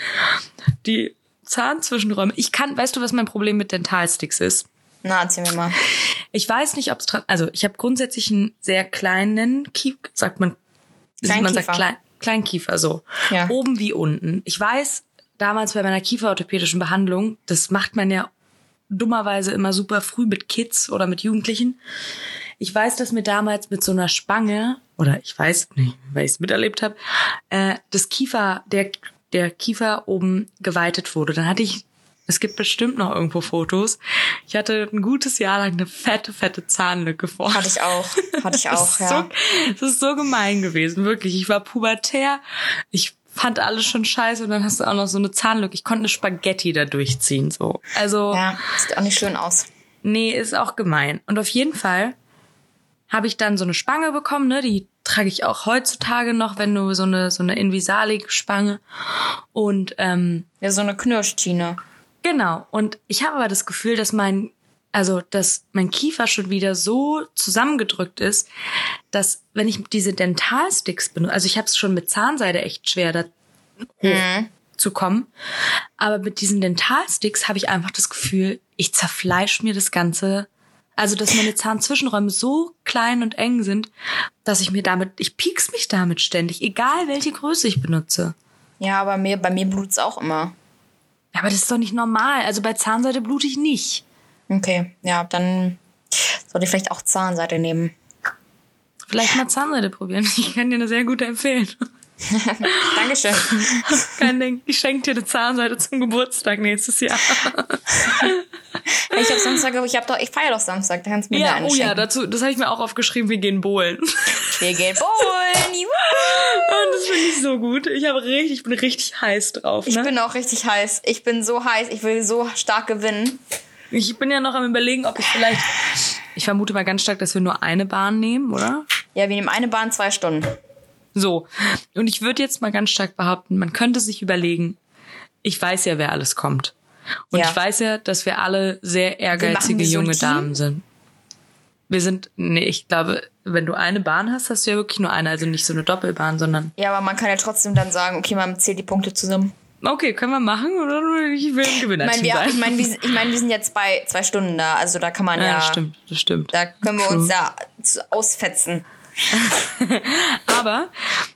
die Zahnzwischenräume. Ich kann, weißt du, was mein Problem mit Dentalsticks ist? Na, erzähl mir mal. Ich weiß nicht, ob es dran, also ich habe grundsätzlich einen sehr kleinen Kief, sagt man man sagt Klein, Kleinkiefer so. Ja. Oben wie unten. Ich weiß, damals bei meiner kieferorthopädischen Behandlung, das macht man ja dummerweise immer super früh mit Kids oder mit Jugendlichen. Ich weiß, dass mir damals mit so einer Spange, oder ich weiß nicht, weil ich es miterlebt habe, äh, das Kiefer, der, der Kiefer oben geweitet wurde. Dann hatte ich es gibt bestimmt noch irgendwo Fotos. Ich hatte ein gutes Jahr lang eine fette, fette Zahnlücke vor. Hatte ich auch. Hatte ich auch, ja. So, das ist so gemein gewesen, wirklich. Ich war pubertär. Ich fand alles schon scheiße und dann hast du auch noch so eine Zahnlücke. Ich konnte eine Spaghetti da durchziehen, so. Also. Ja, sieht auch nicht schön aus. Nee, ist auch gemein. Und auf jeden Fall habe ich dann so eine Spange bekommen, ne? Die trage ich auch heutzutage noch, wenn du so eine so eine Invisalig-Spange und ähm, ja so eine Knirschschiene. Genau. Und ich habe aber das Gefühl, dass mein also dass mein Kiefer schon wieder so zusammengedrückt ist, dass wenn ich diese Dentalsticks benutze, also ich habe es schon mit Zahnseide echt schwer da mhm. zu kommen, aber mit diesen Dentalsticks habe ich einfach das Gefühl, ich zerfleisch mir das ganze also, dass meine Zahnzwischenräume so klein und eng sind, dass ich mir damit, ich pieks mich damit ständig, egal welche Größe ich benutze. Ja, aber mir, bei mir blut's auch immer. Aber das ist doch nicht normal. Also bei Zahnseide blute ich nicht. Okay, ja, dann sollte ich vielleicht auch Zahnseide nehmen. Vielleicht mal Zahnseide probieren. Ich kann dir eine sehr gute empfehlen. Dankeschön. Kein Ding. Ich schenke dir eine Zahnseide zum Geburtstag nächstes Jahr. ich habe Samstag, ich habe doch, ich feiere doch Samstag, da kannst du mir ja, eine Oh schenken. ja, dazu, das habe ich mir auch aufgeschrieben, wir gehen bowlen. Wir gehen bowlen. Und das finde ich so gut. Ich habe richtig, ich bin richtig heiß drauf. Ne? Ich bin auch richtig heiß. Ich bin so heiß, ich will so stark gewinnen. Ich bin ja noch am überlegen, ob ich vielleicht. Ich vermute mal ganz stark, dass wir nur eine Bahn nehmen, oder? Ja, wir nehmen eine Bahn zwei Stunden. So. Und ich würde jetzt mal ganz stark behaupten, man könnte sich überlegen, ich weiß ja, wer alles kommt. Und ja. ich weiß ja, dass wir alle sehr ehrgeizige junge so Damen sind. Wir sind, nee, ich glaube, wenn du eine Bahn hast, hast du ja wirklich nur eine, also nicht so eine Doppelbahn, sondern. Ja, aber man kann ja trotzdem dann sagen, okay, man zählt die Punkte zusammen. Okay, können wir machen oder ich will ein Gewinner ich mein, wir, sein. Ich meine, wir, ich mein, wir sind jetzt bei zwei Stunden da, also da kann man ja. Ja, das stimmt, das stimmt. Da können wir True. uns da ausfetzen. Aber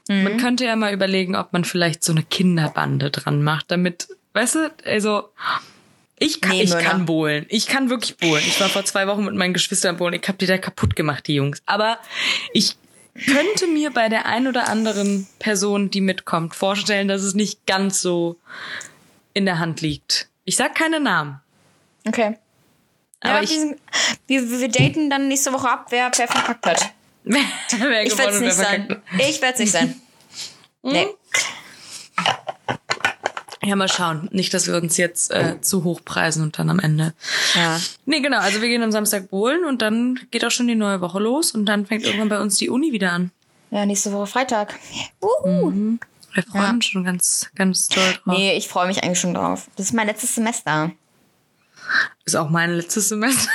mhm. man könnte ja mal überlegen, ob man vielleicht so eine Kinderbande dran macht, damit, weißt du, also ich kann, nee, ich kann bohlen. Ich kann wirklich bohlen. Ich war vor zwei Wochen mit meinen Geschwistern bohlen. Ich habe die da kaputt gemacht, die Jungs. Aber ich könnte mir bei der ein oder anderen Person, die mitkommt, vorstellen, dass es nicht ganz so in der Hand liegt. Ich sag keine Namen. Okay. Aber ja, ich, wir, wir daten dann nächste Woche ab, wer, wer verpackt hat. Ich werde es nicht sein. Ich werde es nicht sein. Nee. Ja, mal schauen. Nicht, dass wir uns jetzt äh, zu hoch preisen und dann am Ende. Ja. Nee, genau. Also wir gehen am Samstag bohlen und dann geht auch schon die neue Woche los und dann fängt irgendwann bei uns die Uni wieder an. Ja, nächste Woche Freitag. Uhu. Mhm. Wir freuen ja. uns schon ganz, ganz toll drauf. Nee, ich freue mich eigentlich schon drauf. Das ist mein letztes Semester. Ist auch mein letztes Semester.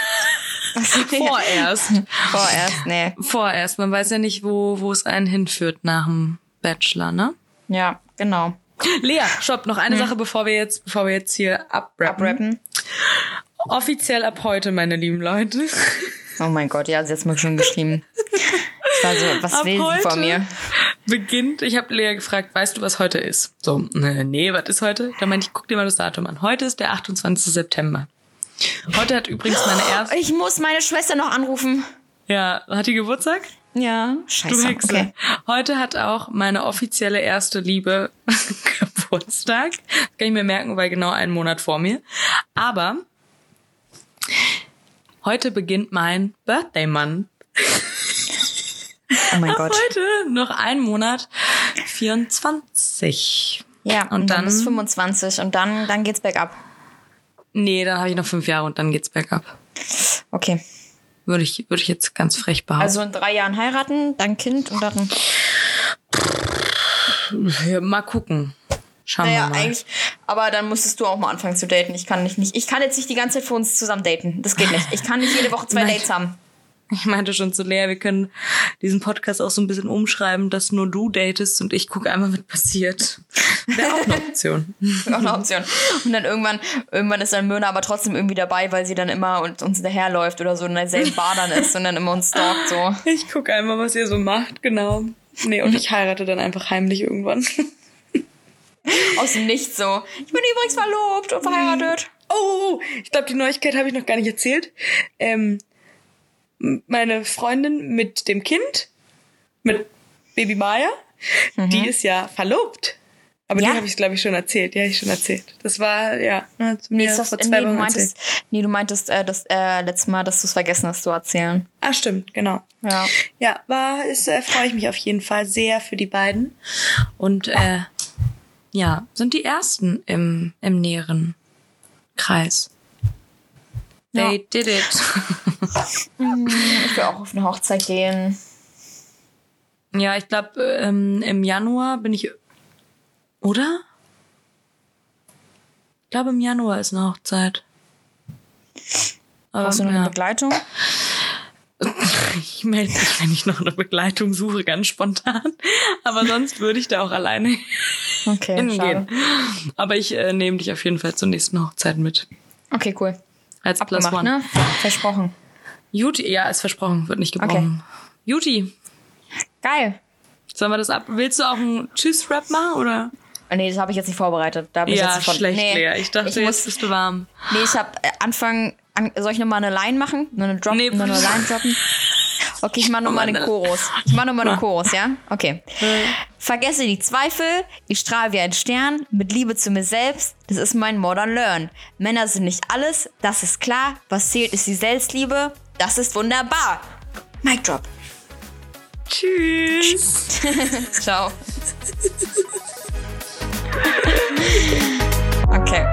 Vorerst. Vorerst, nee. Vorerst. Man weiß ja nicht, wo, wo es einen hinführt nach dem Bachelor, ne? Ja, genau. Lea, stopp, noch eine hm. Sache, bevor wir jetzt, bevor wir jetzt hier abrappen. abrappen. Offiziell ab heute, meine lieben Leute. Oh mein Gott, ja, sie hat mir schon geschrieben. Ich war so, was ab will sie von mir? Beginnt, ich habe Lea gefragt, weißt du, was heute ist? So, nee, was ist heute? Da meinte ich, guck dir mal das Datum an. Heute ist der 28. September. Heute hat übrigens meine erste. Ich muss meine Schwester noch anrufen. Ja, hat die Geburtstag? Ja, scheiße. Du Hexe. Okay. Heute hat auch meine offizielle erste Liebe Geburtstag. Das kann ich mir merken, weil genau einen Monat vor mir. Aber heute beginnt mein Birthday Month. Oh mein Gott. Heute noch ein Monat 24. Ja, und, und dann, dann bis 25 und dann, dann geht's bergab. Nee, dann habe ich noch fünf Jahre und dann geht's bergab. Okay. Würde ich, würde ich jetzt ganz frech behaupten. Also in drei Jahren heiraten, dann Kind und dann. Ja, mal gucken. Schauen naja, wir mal. eigentlich, aber dann musstest du auch mal anfangen zu daten. Ich kann nicht, nicht, ich kann jetzt nicht die ganze Zeit für uns zusammen daten. Das geht nicht. Ich kann nicht jede Woche zwei Dates haben. Ich meinte schon zu Lea, wir können diesen Podcast auch so ein bisschen umschreiben, dass nur du datest und ich gucke einmal, was passiert. Wäre auch eine Option. Wäre auch eine Option. Und dann irgendwann, irgendwann ist dann Myrna aber trotzdem irgendwie dabei, weil sie dann immer und uns hinterherläuft oder so in derselben Bar dann ist und dann immer uns stalkt so. Ich gucke einmal, was ihr so macht, genau. Nee, und ich heirate dann einfach heimlich irgendwann. Aus dem Nichts so. Ich bin übrigens verlobt und verheiratet. Oh. ich glaube, die Neuigkeit habe ich noch gar nicht erzählt. Ähm, meine Freundin mit dem Kind, mit Baby Maya, mhm. die ist ja verlobt. Aber ja? die habe ich, glaube ich, schon erzählt. Ja, ich schon erzählt. Das war, ja, zu mir nee, vor zwei nee, Wochen du meintest, Nee, du meintest äh, das äh, letzte Mal, dass du es vergessen hast zu erzählen. Ah, stimmt, genau. Ja. Ja, war, ist, äh, freue ich mich auf jeden Fall sehr für die beiden. Und äh, ja, sind die ersten im, im näheren Kreis. They ja. did it. Mm, ich will auch auf eine Hochzeit gehen. Ja, ich glaube, ähm, im Januar bin ich. Oder? Ich glaube, im Januar ist eine Hochzeit. Brauchst du noch ja. eine Begleitung? Ich melde mich, wenn ich noch eine Begleitung suche, ganz spontan. Aber sonst würde ich da auch alleine Okay, hingehen. schade. Aber ich äh, nehme dich auf jeden Fall zur nächsten Hochzeit mit. Okay, cool. Als Plus Abgemacht, One. ne? Versprochen. Juti, ja, ist versprochen, wird nicht gebrochen. Juti, Geil. sollen wir das ab? Willst du auch einen Tschüss-Rap machen oder? Oh, Nee, das habe ich jetzt nicht vorbereitet. Da ich Ja, jetzt von, schlecht, nee, Lea. Ich dachte, ich jetzt muss, bist du warm. Nee, ich habe äh, Anfang. An, soll ich nochmal eine Line machen? Nur eine Drop? Nee, nur eine Line droppen? Okay, ich mache nochmal den Chorus. Ich mache nochmal den Chorus, ja? Okay. Vergesse die Zweifel, ich strahle wie ein Stern, mit Liebe zu mir selbst, das ist mein Modern Learn. Männer sind nicht alles, das ist klar, was zählt ist die Selbstliebe, das ist wunderbar. Mic drop. Tschüss. Ciao. okay.